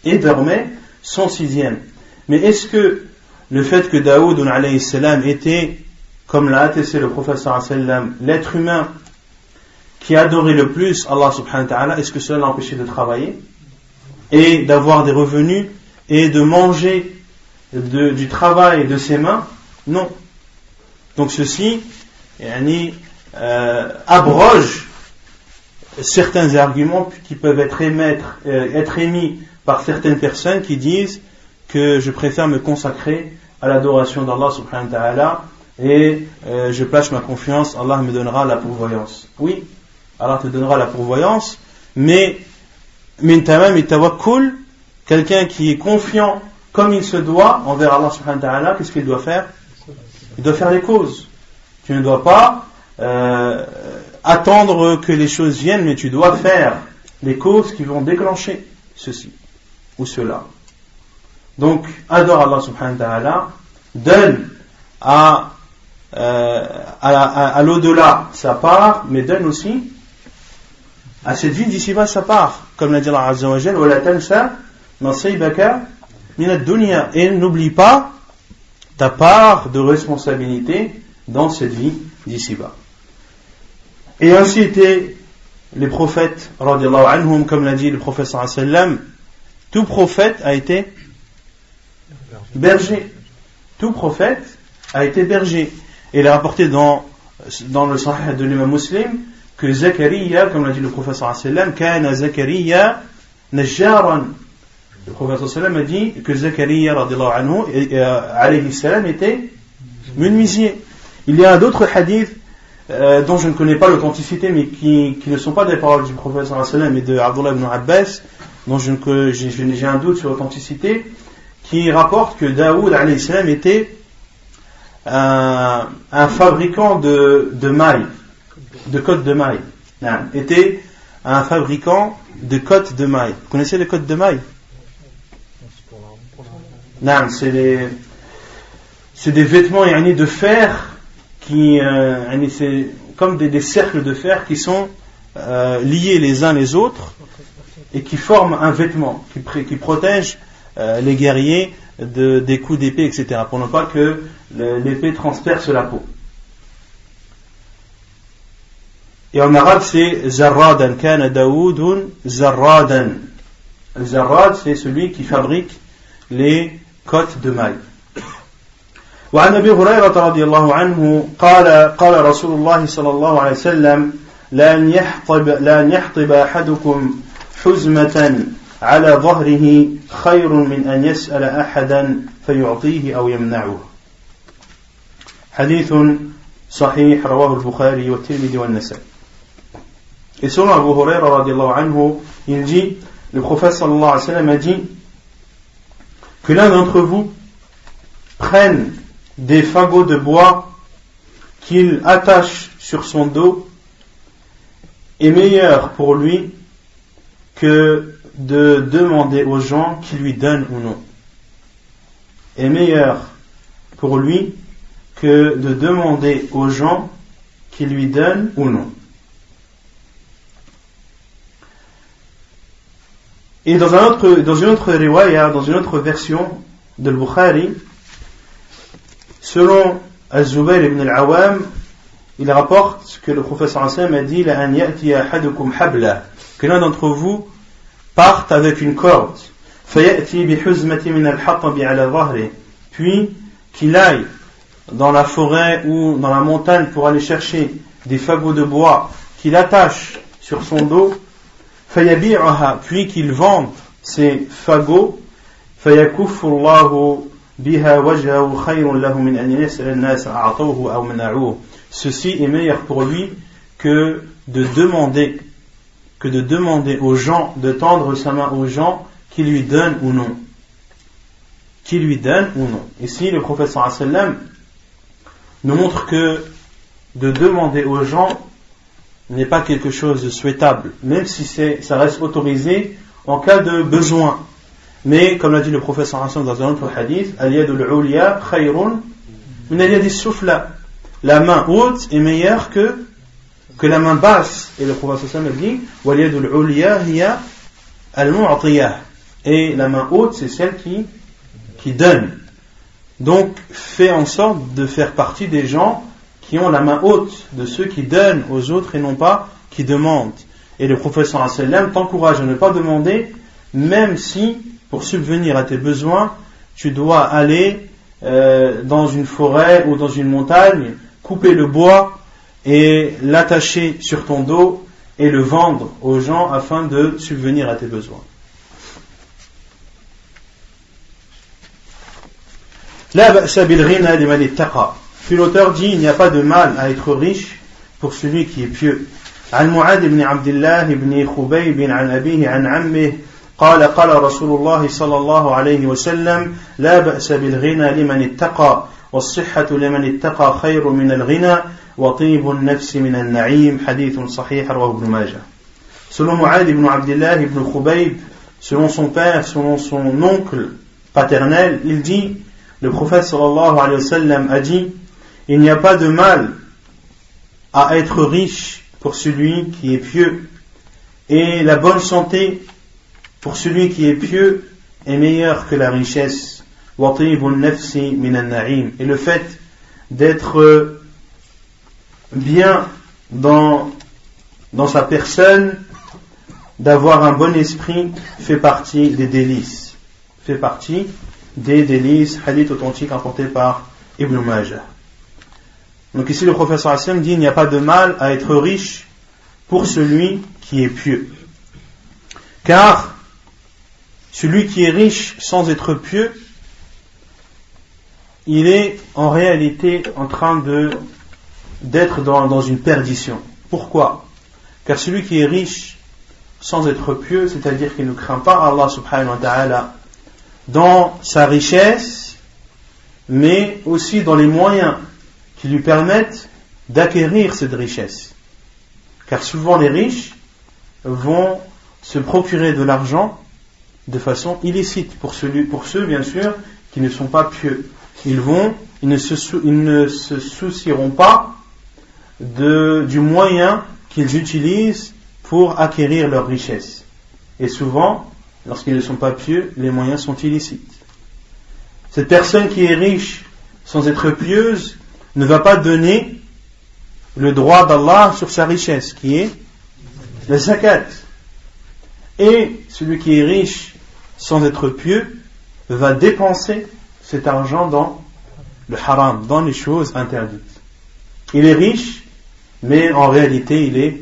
Et dormait son sixième. Mais est-ce que le fait que Daoud salam était, comme l'a attesté le professeur sallam, l'être humain qui adorait le plus Allah subhanahu wa ta'ala, est-ce que cela l'a empêché de travailler et d'avoir des revenus et de manger du travail de ses mains? Non. Donc ceci euh, abroge certains arguments qui peuvent être, euh, être émis par certaines personnes qui disent que je préfère me consacrer à l'adoration d'Allah subhanahu wa ta'ala et euh, je place ma confiance, Allah me donnera la pourvoyance. Oui, Allah te donnera la pourvoyance, mais min tamam et quelqu'un qui est confiant comme il se doit envers Allah subhanahu wa ta'ala, qu'est-ce qu'il doit faire? Il doit faire les causes. Tu ne dois pas euh, attendre que les choses viennent, mais tu dois faire les causes qui vont déclencher ceci ou cela. Donc, adore Allah subhanahu wa ta'ala, donne à, euh, à l'au-delà sa part, mais donne aussi à cette vie d'ici-bas sa part. Comme l'a dit Allah Azzawajal, et n'oublie pas ta part de responsabilité dans cette vie d'ici-bas. Et ainsi étaient les prophètes, anhum, comme l'a dit le prophète sallam, tout prophète a été berger. Tout prophète a été berger. Et il est rapporté dans, dans le sahih de l'imam muslim que Zachariah, comme l'a dit le prophète sallam, kana Zachariah najjaran. Le sallam a dit que Zachariah anhu, alayhi salam, était menuisier. Il y a d'autres hadiths euh, dont je ne connais pas l'authenticité, mais qui, qui, ne sont pas des paroles du prophète sallam mais de Abdullah ibn Abbas, dont j'ai un doute sur l'authenticité, qui rapporte que Daoud salam était un, fabricant de, mailles, de côtes de mailles. était un fabricant de côtes de mailles. Vous connaissez les côtes de mailles? C'est des, des vêtements de fer qui, euh, c'est comme des, cercles de fer qui sont euh, liés les uns les autres et qui forment un vêtement qui, qui protège euh, les guerriers de, des coups d'épée, etc. pour ne pas que l'épée transperce la peau. Et en arabe, c'est Zarradan, kana Daoudun Zarradan. Zarrad, c'est celui qui fabrique les côtes de mailles. وعن ابي هريره رضي الله عنه قال قال رسول الله صلى الله عليه وسلم لان يحطب لان يحطب احدكم حزمه على ظهره خير من أن يسأل أحدا فيعطيه أو يمنعه. حديث صحيح رواه البخاري والترمذي والنسائي. سورة أبو هريرة رضي الله عنه يجي للخفاف صلى الله عليه وسلم يجي que l'un منكم vous prenne des fagots de bois qu'il attache sur son dos est meilleur pour lui que de demander aux gens qui lui donnent ou non. Est meilleur pour lui que de demander aux gens qui lui donnent ou non. Et dans, un autre, dans une autre riwaya, dans une autre version de Bukhari, Selon Az-Zubayr ibn al-Awam, il rapporte que le professeur Hassan a dit que l'un d'entre vous parte avec une corde. puis qu'il aille dans la forêt ou dans la montagne pour aller chercher des fagots de bois qu'il attache sur son dos. puis qu'il vende ces fagots. Ceci est meilleur pour lui que de demander que de demander aux gens de tendre sa main aux gens qui lui donnent ou non. Qui lui donnent ou non. Ici, le prophète sallam nous montre que de demander aux gens n'est pas quelque chose de souhaitable, même si ça reste autorisé en cas de besoin. Mais, comme l'a dit le professeur Hassan dans un autre hadith, La main haute est meilleure que, que la main basse. Et le a dit, Et la main haute, c'est celle qui, donne. Donc, fais en sorte de faire partie des gens qui ont la main haute, de ceux qui donnent aux autres et non pas qui demandent. Et le Hassan t'encourage à ne pas demander, même si pour subvenir à tes besoins, tu dois aller euh, dans une forêt ou dans une montagne, couper le bois et l'attacher sur ton dos et le vendre aux gens afin de subvenir à tes besoins. Puis l'auteur dit il n'y a pas de mal à être riche pour celui qui est pieux. قال قال رسول الله صلى الله عليه وسلم لا بأس بالغنى لمن اتقى والصحة لمن اتقى خير من الغنى وطيب النفس من النعيم حديث صحيح رواه ابن ماجه Selon Mu'ad ibn Abdullah ibn Khubayb, selon son père, selon son oncle paternel, il dit, le prophète sallallahu alayhi wa sallam a dit, il n'y a pas de mal à être riche pour celui qui est pieux, et la bonne santé pour celui qui est pieux est meilleur que la richesse. Et le fait d'être bien dans, dans sa personne, d'avoir un bon esprit, fait partie des délices. Fait partie des délices, hadith authentique apporté par Ibn Majah. Donc ici le professeur Hassan dit il n'y a pas de mal à être riche pour celui qui est pieux. Car celui qui est riche sans être pieux, il est en réalité en train de d'être dans, une perdition. Pourquoi? Car celui qui est riche sans être pieux, c'est-à-dire qu'il ne craint pas Allah subhanahu wa ta'ala dans sa richesse, mais aussi dans les moyens qui lui permettent d'acquérir cette richesse. Car souvent les riches vont se procurer de l'argent de façon illicite, pour, ceux bien sûr qui ne sont pas pieux. Ils vont, ils ne se soucieront pas de, du moyen qu'ils utilisent pour acquérir leur richesse. Et souvent, lorsqu'ils ne sont pas pieux, les moyens sont illicites. Cette personne qui est riche sans être pieuse ne va pas donner le droit d'Allah sur sa richesse, qui est la zakat. Et celui qui est riche sans être pieux va dépenser cet argent dans le haram, dans les choses interdites. Il est riche, mais en réalité il est,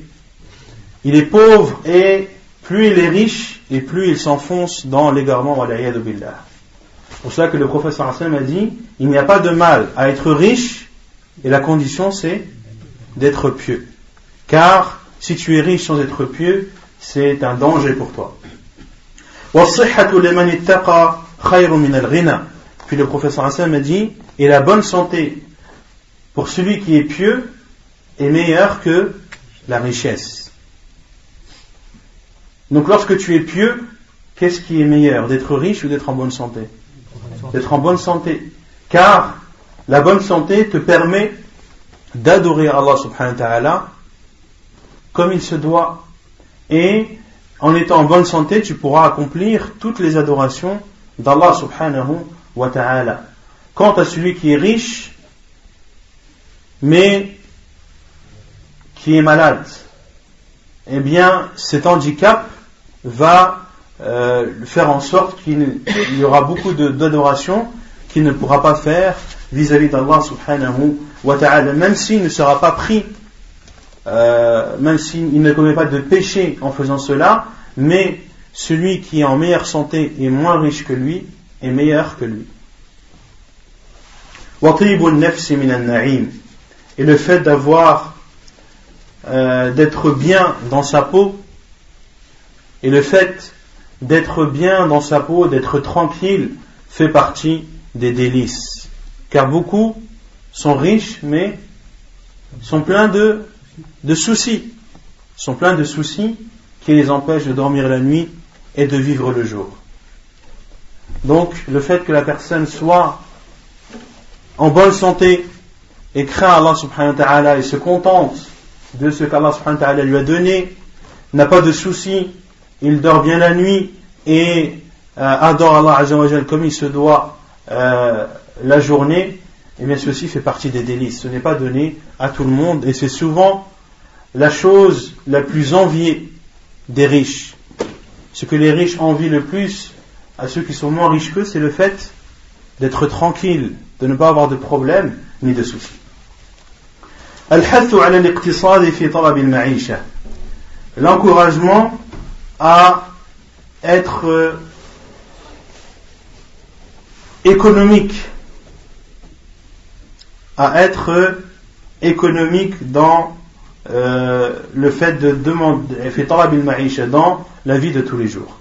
il est pauvre et plus il est riche et plus il s'enfonce dans l'égarement billah. C'est pour cela que le professeur Hassan a dit il n'y a pas de mal à être riche et la condition c'est d'être pieux. Car si tu es riche sans être pieux, c'est un danger pour toi. Puis le professeur Hassan a dit, et la bonne santé pour celui qui est pieux est meilleure que la richesse. Donc lorsque tu es pieux, qu'est-ce qui est meilleur D'être riche ou d'être en bonne santé? D'être en bonne santé. Car la bonne santé te permet d'adorer Allah subhanahu wa ta'ala comme il se doit. Et en étant en bonne santé, tu pourras accomplir toutes les adorations d'Allah subhanahu wa ta'ala. Quant à celui qui est riche, mais qui est malade, eh bien cet handicap va euh, faire en sorte qu'il y aura beaucoup d'adoration qu'il ne pourra pas faire vis-à-vis d'Allah subhanahu wa ta'ala, même s'il ne sera pas pris, euh, même s'il ne commet pas de péché en faisant cela, mais celui qui est en meilleure santé et moins riche que lui est meilleur que lui. Et le fait d'avoir, euh, d'être bien dans sa peau, et le fait d'être bien dans sa peau, d'être tranquille, fait partie des délices. Car beaucoup sont riches, mais sont pleins de, de soucis. Sont pleins de soucis qui les empêchent de dormir la nuit et de vivre le jour. Donc, le fait que la personne soit en bonne santé et craint Allah subhanahu wa ta'ala et se contente de ce qu'Allah subhanahu wa ta'ala lui a donné, n'a pas de soucis, il dort bien la nuit et euh, adore Allah comme il se doit euh, la journée, et eh bien ceci fait partie des délices. Ce n'est pas donné à tout le monde et c'est souvent la chose la plus enviée des riches. Ce que les riches envient le plus à ceux qui sont moins riches qu'eux, c'est le fait d'être tranquille, de ne pas avoir de problèmes ni de soucis. L'encouragement à être économique, à être économique dans euh, le fait de demander, fait dans la vie de tous les jours.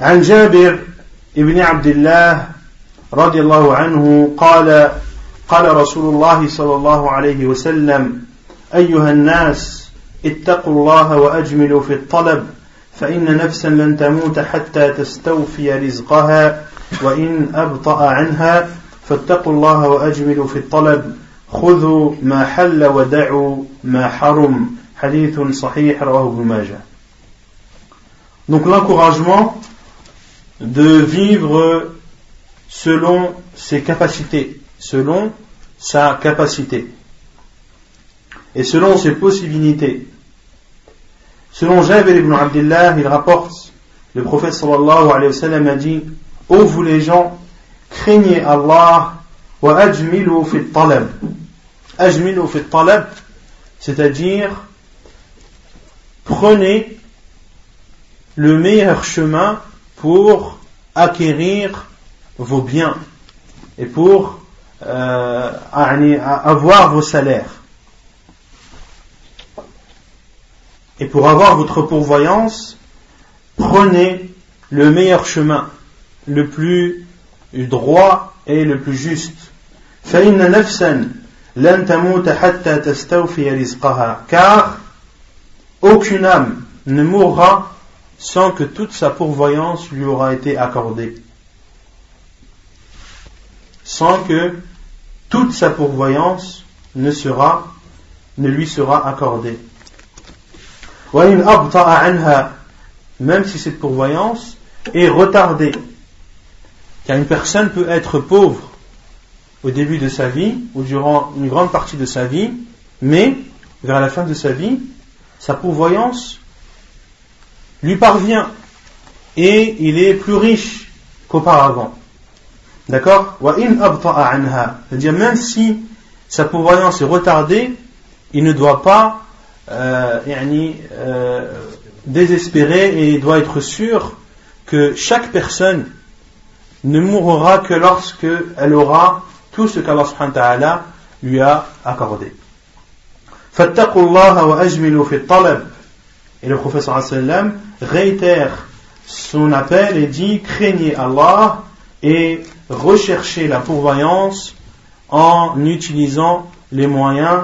عن جابر ابن عبد الله رضي الله عنه قال قال رسول الله صلى الله عليه وسلم أيها الناس اتقوا الله وأجملوا في الطلب فإن نفسا لن تموت حتى تستوفي رزقها وإن أبطأ عنها فاتقوا الله وأجملوا في الطلب خذوا ما حل ودعوا ما حرم. حديث صحيح رواه ابن ماجه. Donc l'encouragement de vivre selon ses capacités, selon sa capacité et selon ses possibilités. Selon Jabir ibn Abdullah, il rapporte, le prophète sallallahu alayhi wa sallam a dit, Ô vous les gens, craignez Allah wa ajmilu fi talab. Ajmilu talab, c'est-à-dire prenez le meilleur chemin pour acquérir vos biens et pour euh, avoir vos salaires. Et pour avoir votre pourvoyance, prenez le meilleur chemin, le plus droit et le plus juste. car aucune âme ne mourra sans que toute sa pourvoyance lui aura été accordée. Sans que toute sa pourvoyance ne sera, ne lui sera accordée. Même si cette pourvoyance est retardée. Car une personne peut être pauvre au début de sa vie ou durant une grande partie de sa vie, mais vers la fin de sa vie, sa pourvoyance lui parvient et il est plus riche qu'auparavant. D'accord C'est-à-dire même si sa pourvoyance est retardée, il ne doit pas euh, euh, désespérer et il doit être sûr que chaque personne ne mourra que lorsque elle aura tout ce qu'Allah lui a accordé. Et le professeur réitère son appel et dit craignez Allah et recherchez la pourvoyance en utilisant les moyens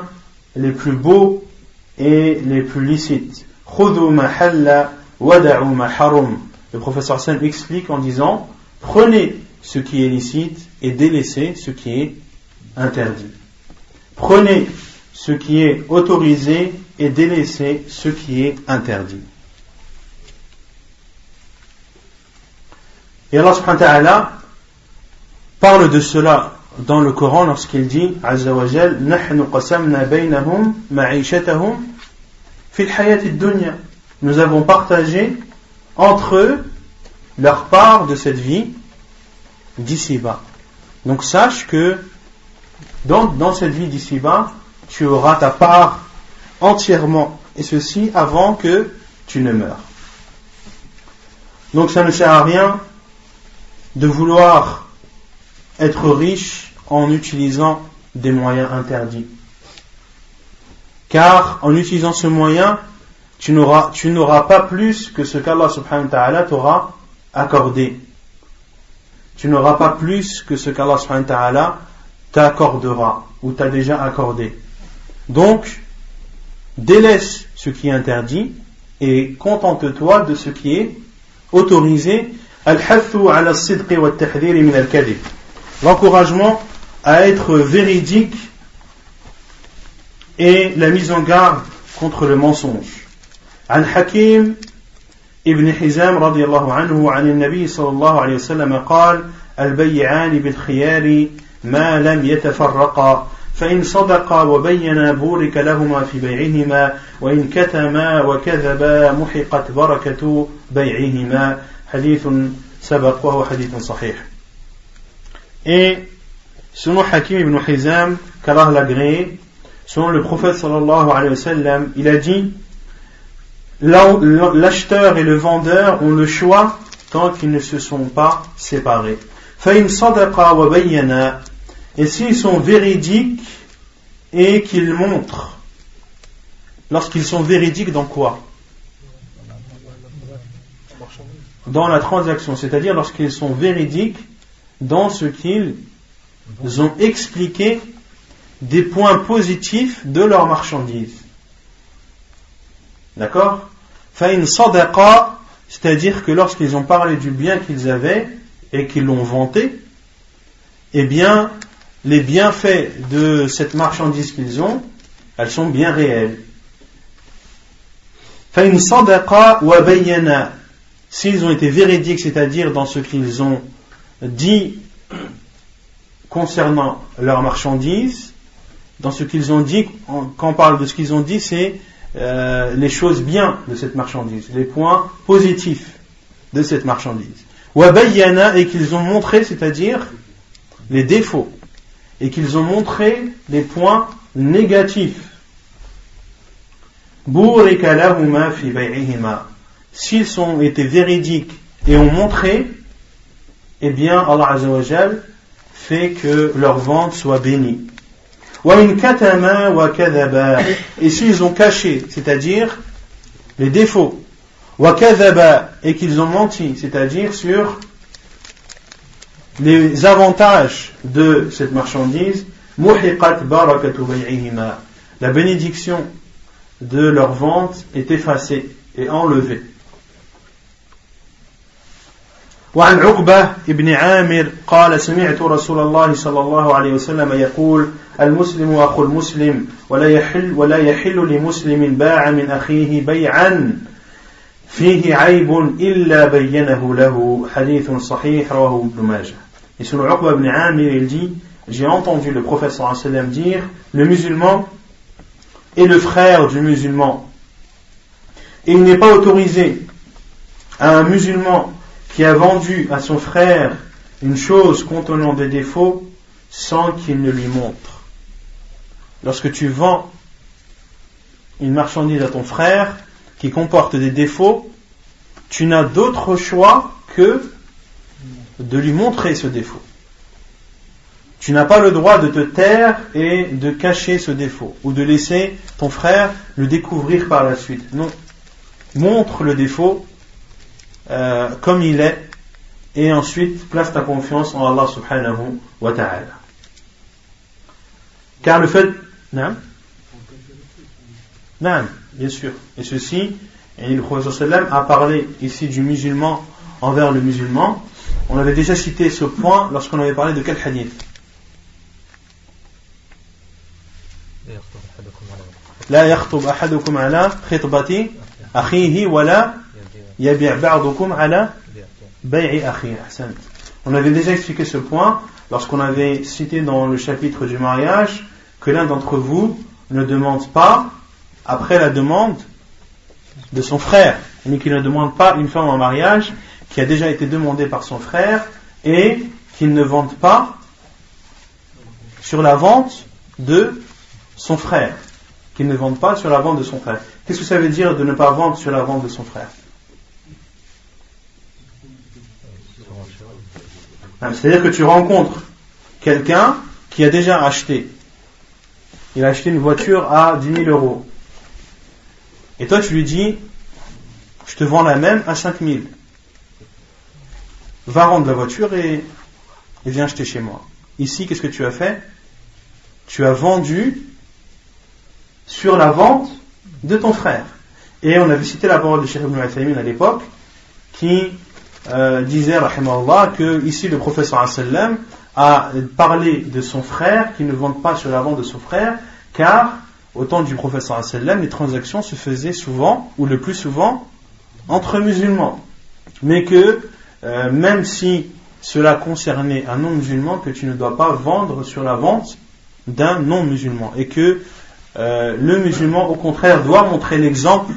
les plus beaux et les plus licites. Le professeur sallam explique en disant prenez ce qui est licite et délaissez ce qui est interdit. Prenez ce qui est autorisé et délaisser ce qui est interdit. Et Allah subhanahu wa ta'ala parle de cela dans le Coran lorsqu'il dit Azza wa Jal Nahnu qasamna baynahum ma'ishatahum fil dunya Nous avons partagé entre eux leur part de cette vie d'ici-bas. Donc sache que dans, dans cette vie d'ici-bas, tu auras ta part entièrement, et ceci avant que tu ne meurs. Donc ça ne sert à rien de vouloir être riche en utilisant des moyens interdits. Car en utilisant ce moyen, tu n'auras, pas plus que ce qu'Allah subhanahu wa ta'ala t'aura accordé. Tu n'auras pas plus que ce qu'Allah subhanahu wa ta'ala t'accordera ou t'a déjà accordé. Donc, délaisse ce qui est interdit et contente-toi de ce qui est autorisé L'encouragement à être véridique et la mise en garde contre le mensonge. عن حكيم ابن حزام رضي الله عنه عن النبي صلى الله عليه وسلم قال البيعان بالخيار ما لم يتفرقا فإن صدقا وبينا بورك لهما في بيعهما وإن كتما وكذبا محقت بركة بيعهما حديث سبق وهو حديث صحيح et selon Hakim ibn Hizam, qu'Allah l'agréé, selon le prophète sallallahu alayhi wa sallam, il a dit L'acheteur et le vendeur ont le choix tant qu'ils ne se sont pas séparés. Et s'ils sont véridiques et qu'ils montrent, lorsqu'ils sont véridiques dans quoi? Dans la transaction, c'est-à-dire lorsqu'ils sont véridiques dans ce qu'ils ont expliqué des points positifs de leur marchandise. D'accord? Fain sadaqa, c'est-à-dire que lorsqu'ils ont parlé du bien qu'ils avaient et qu'ils l'ont vanté, eh bien, les bienfaits de cette marchandise qu'ils ont, elles sont bien réelles. s'ils ont été véridiques, c'est-à-dire dans ce qu'ils ont dit concernant leurs marchandises, dans ce qu'ils ont dit, quand on parle de ce qu'ils ont dit, c'est euh, les choses bien de cette marchandise, les points positifs de cette marchandise. Wabayana et qu'ils ont montré, c'est-à-dire les défauts, et qu'ils ont montré les points négatifs. S'ils ont été véridiques et ont montré, eh bien Allah Azzawajal fait que leur vente soit bénie. Et s'ils ont caché, c'est-à-dire les défauts, et qu'ils ont menti, c'est-à-dire sur les avantages de cette marchandise, la bénédiction de leur vente est effacée et enlevée. وعن عقبة بن عامر قال سمعت رسول الله صلى الله عليه وسلم يقول المسلم أخو المسلم ولا يحل ولا يحل لمسلم باع من أخيه بيعا فيه عيب إلا بينه له حديث صحيح رواه ابن ماجه selon Uqba ibn Amir, il dit J'ai entendu le prophète sallam dire Le musulman est le frère du musulman. Il n'est pas autorisé à un musulman qui a vendu à son frère une chose contenant des défauts sans qu'il ne lui montre. Lorsque tu vends une marchandise à ton frère qui comporte des défauts, tu n'as d'autre choix que de lui montrer ce défaut. Tu n'as pas le droit de te taire et de cacher ce défaut ou de laisser ton frère le découvrir par la suite. Non. Montre le défaut euh, comme il est, et ensuite place ta confiance en Allah subhanahu wa ta'ala. Car le fait. Non, non bien sûr. Et ceci, et le Prophète a parlé ici du musulman envers le musulman. On avait déjà cité ce point lorsqu'on avait parlé de quel hadith? La khitbati akhihi on avait déjà expliqué ce point lorsqu'on avait cité dans le chapitre du mariage que l'un d'entre vous ne demande pas, après la demande de son frère, mais qu'il ne demande pas une femme en mariage qui a déjà été demandée par son frère et qu'il ne vende pas sur la vente de son frère. Qu'il ne vende pas sur la vente de son frère. Qu'est-ce que ça veut dire de ne pas vendre sur la vente de son frère Hein, c'est-à-dire que tu rencontres quelqu'un qui a déjà acheté. Il a acheté une voiture à 10 000 euros. Et toi, tu lui dis, je te vends la même à 5 000. Va rendre la voiture et, viens acheter chez moi. Ici, qu'est-ce que tu as fait? Tu as vendu sur la vente de ton frère. Et on avait cité la parole de Cheikh Ibn à l'époque, qui euh, disait, Allah, que ici le professeur sallam a parlé de son frère, qui ne vende pas sur la vente de son frère, car au temps du professeur sallam, les transactions se faisaient souvent, ou le plus souvent, entre musulmans. Mais que euh, même si cela concernait un non-musulman, que tu ne dois pas vendre sur la vente d'un non-musulman. Et que euh, le musulman, au contraire, doit montrer l'exemple,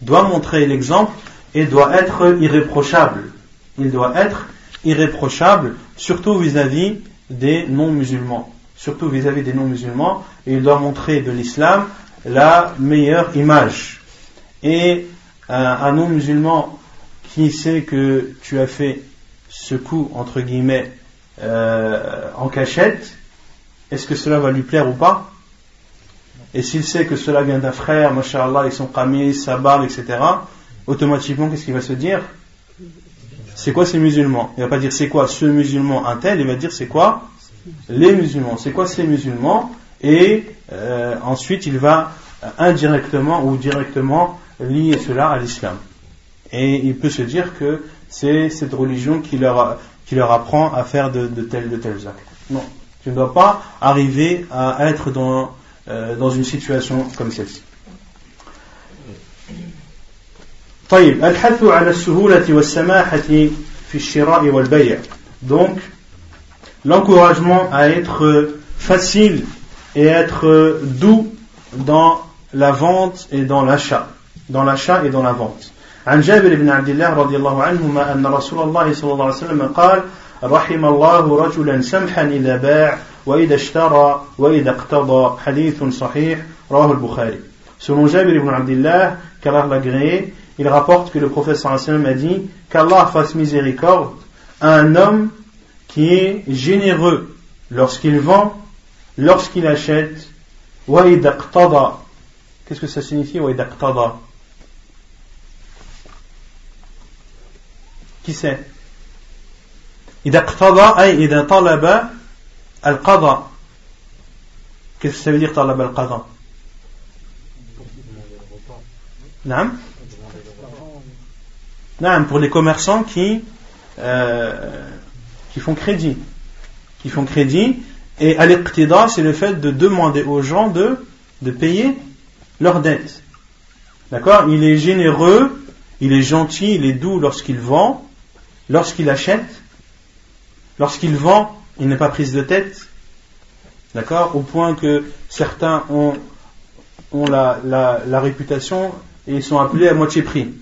doit montrer l'exemple et doit être irréprochable. Il doit être irréprochable, surtout vis-à-vis des non-musulmans. Surtout vis-à-vis des non-musulmans, et il doit montrer de l'islam la meilleure image. Et euh, un non-musulman qui sait que tu as fait ce coup, entre guillemets, euh, en cachette, est-ce que cela va lui plaire ou pas? Et s'il sait que cela vient d'un frère, mashallah, avec son qamis, sa barbe, etc., automatiquement, qu'est-ce qu'il va se dire? C'est quoi ces musulmans? Il va pas dire c'est quoi ce musulman un tel, il va dire c'est quoi les musulmans. C'est quoi ces musulmans? Et euh, ensuite, il va indirectement ou directement lier cela à l'islam. Et il peut se dire que c'est cette religion qui leur, apprend à faire de, tels, de tels actes. Non, tu ne dois pas arriver à être dans, euh, dans une situation comme celle-ci. طيب الحث على السهولة والسماحة في الشراء والبيع. Donc l'encouragement à être facile et être doux dans la vente et dans l'achat. Dans l'achat et dans la vente. عن جابر بن عبد الله رضي الله عنهما أن رسول الله صلى الله عليه وسلم قال رحم الله رجلا سمحا إذا باع وإذا اشترى وإذا اقتضى. حديث صحيح رواه البخاري. Selon Jabir ibn Abdullah, qu'Allah l'a gréé, il rapporte que le prophète a dit qu'Allah fasse miséricorde à un homme qui est généreux lorsqu'il vend, lorsqu'il achète. Qu'est-ce que ça signifie Qui c'est? Qu'est-ce que ça veut dire talab al-qada? Pour les commerçants qui, euh, qui font crédit. Qui font crédit. Et c'est le fait de demander aux gens de, payer leurs dettes. D'accord? Il est généreux, il est gentil, il est doux lorsqu'il vend, lorsqu'il achète, lorsqu'il vend, il n'est pas prise de tête, d'accord? Au point que certains ont, la, la, réputation et sont appelés à moitié prix.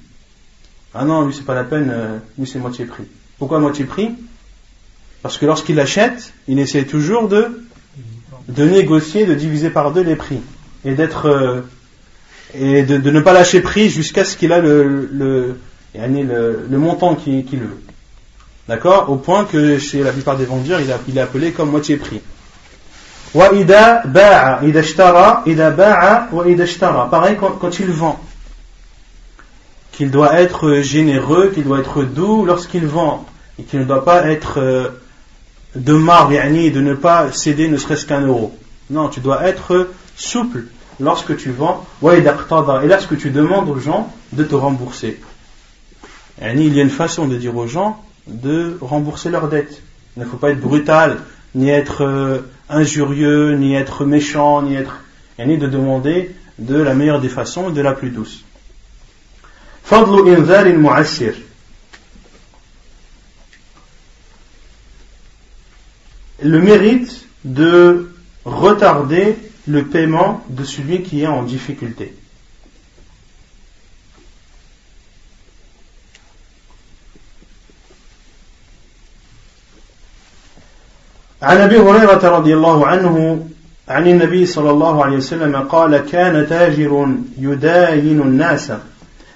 Ah non, lui c'est pas la peine, euh, lui c'est moitié prix. Pourquoi moitié prix? Parce que lorsqu'il achète, il essaie toujours de, de négocier, de diviser par deux les prix et d'être euh, et de, ne pas lâcher prix jusqu'à ce qu'il a le, le, le, montant qu'il veut. D'accord? Au point que chez la plupart des vendeurs, il, a, est appelé comme moitié prix. Pareil quand, quand il vend. Qu'il doit être généreux, qu'il doit être doux lorsqu'il vend. Et qu'il ne doit pas être euh, de marre, de ne pas céder ne serait-ce qu'un euro. Non, tu dois être souple lorsque tu vends. Et lorsque tu demandes aux gens de te rembourser. Il y a une façon de dire aux gens de rembourser leurs dettes. Il ne faut pas être brutal, ni être euh, injurieux, ni être méchant, ni être. ni de demander de la meilleure des façons et de la plus douce. Le mérite de retarder le paiement de celui qui est en difficulté. عن ابي هريره رضي الله عنه عن النبي صلى الله عليه وسلم قال كان تاجر يداين الناس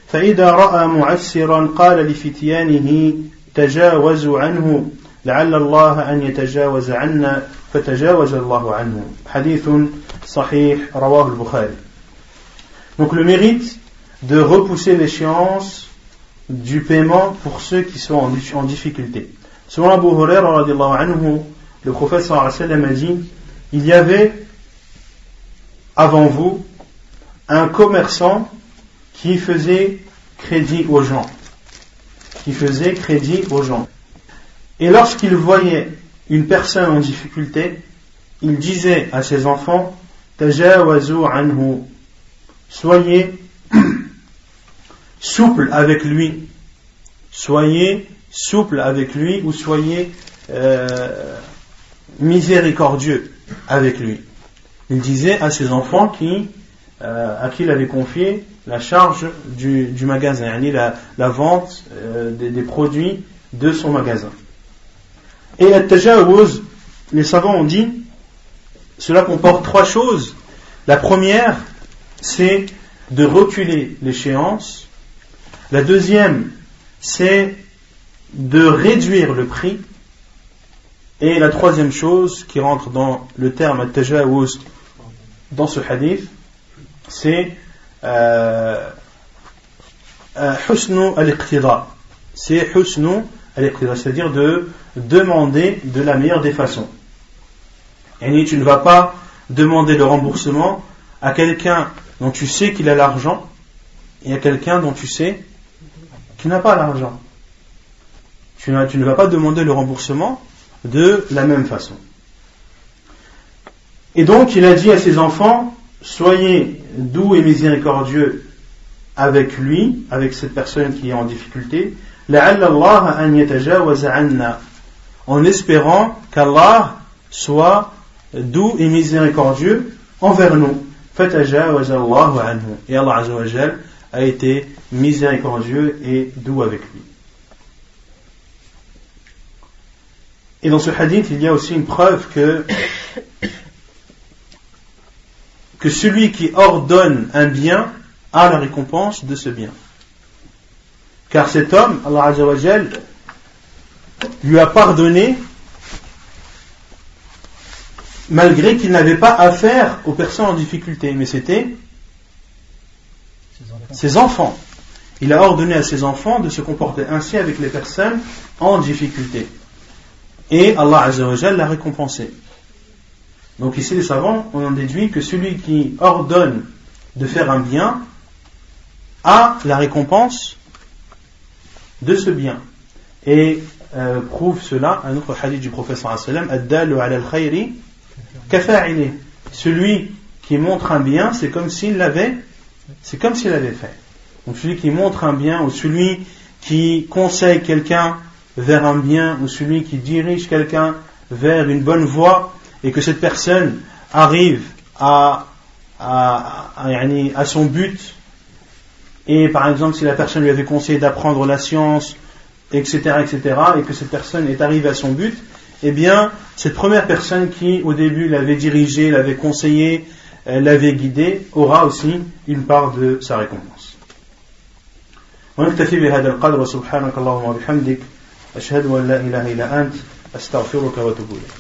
فاذا راى معسرا قال لفتيانه تجاوزوا عنه لعل الله ان يتجاوز عنا فتجاوز الله عنه حديث صحيح رواه البخاري Donc le mérite de repousser l'échéance du paiement pour ceux qui sont en difficulté. Selon Abu Hurairah radiallahu anhu, le prophète sallam a dit il y avait avant vous un commerçant qui faisait crédit aux gens. Qui faisait crédit aux gens. Et lorsqu'il voyait une personne en difficulté il disait à ses enfants anhu. Soyez souple avec lui. Soyez souple avec lui ou soyez euh, miséricordieux avec lui. Il disait à ses enfants qui, euh, à qui il avait confié la charge du, magasin, la, la vente euh, des, produits de son magasin. Et à tajawuz, les savants ont dit, cela comporte trois choses. La première, c'est de reculer l'échéance. La deuxième, c'est de réduire le prix. Et la troisième chose qui rentre dans le terme al-tajawuz dans ce hadith, c'est euh, husnu al-iqtida. C'est husnu al-iqtida, c'est-à-dire de demander de la meilleure des façons. Et tu ne vas pas demander le remboursement à quelqu'un dont tu sais qu'il a l'argent et à quelqu'un dont tu sais qu'il n'a pas l'argent. Tu ne vas pas demander le remboursement de la même façon. Et donc il a dit à ses enfants, soyez doux et miséricordieux avec lui, avec cette personne qui est en difficulté, en espérant qu'Allah soit doux et miséricordieux envers nous. Et Allah a été miséricordieux et doux avec lui. Et dans ce hadith, il y a aussi une preuve que, que celui qui ordonne un bien a la récompense de ce bien. Car cet homme, Allah Azzawajal, lui a pardonné malgré qu'il n'avait pas affaire aux personnes en difficulté, mais c'était ses enfants. Il a ordonné à ses enfants de se comporter ainsi avec les personnes en difficulté. Et Allah Azzawajal l'a récompensé. Donc ici les savants ont déduit que celui qui ordonne de faire un bien a la récompense de ce bien. Et euh, prouve cela un autre hadith du professeur al Celui qui montre un bien, c'est comme s'il l'avait, c'est comme s'il l'avait fait. Donc celui qui montre un bien ou celui qui conseille quelqu'un vers un bien ou celui qui dirige quelqu'un vers une bonne voie et que cette personne arrive à, à, à, son but et par exemple si la personne lui avait conseillé d'apprendre la science etc etc et que cette personne est arrivée à son but eh bien cette première personne qui au début l'avait dirigé l'avait conseillé euh, l'avait guidé aura aussi une part de sa récompense أشهد أن لا إله إلا أنت أستغفرك وأتوب إليك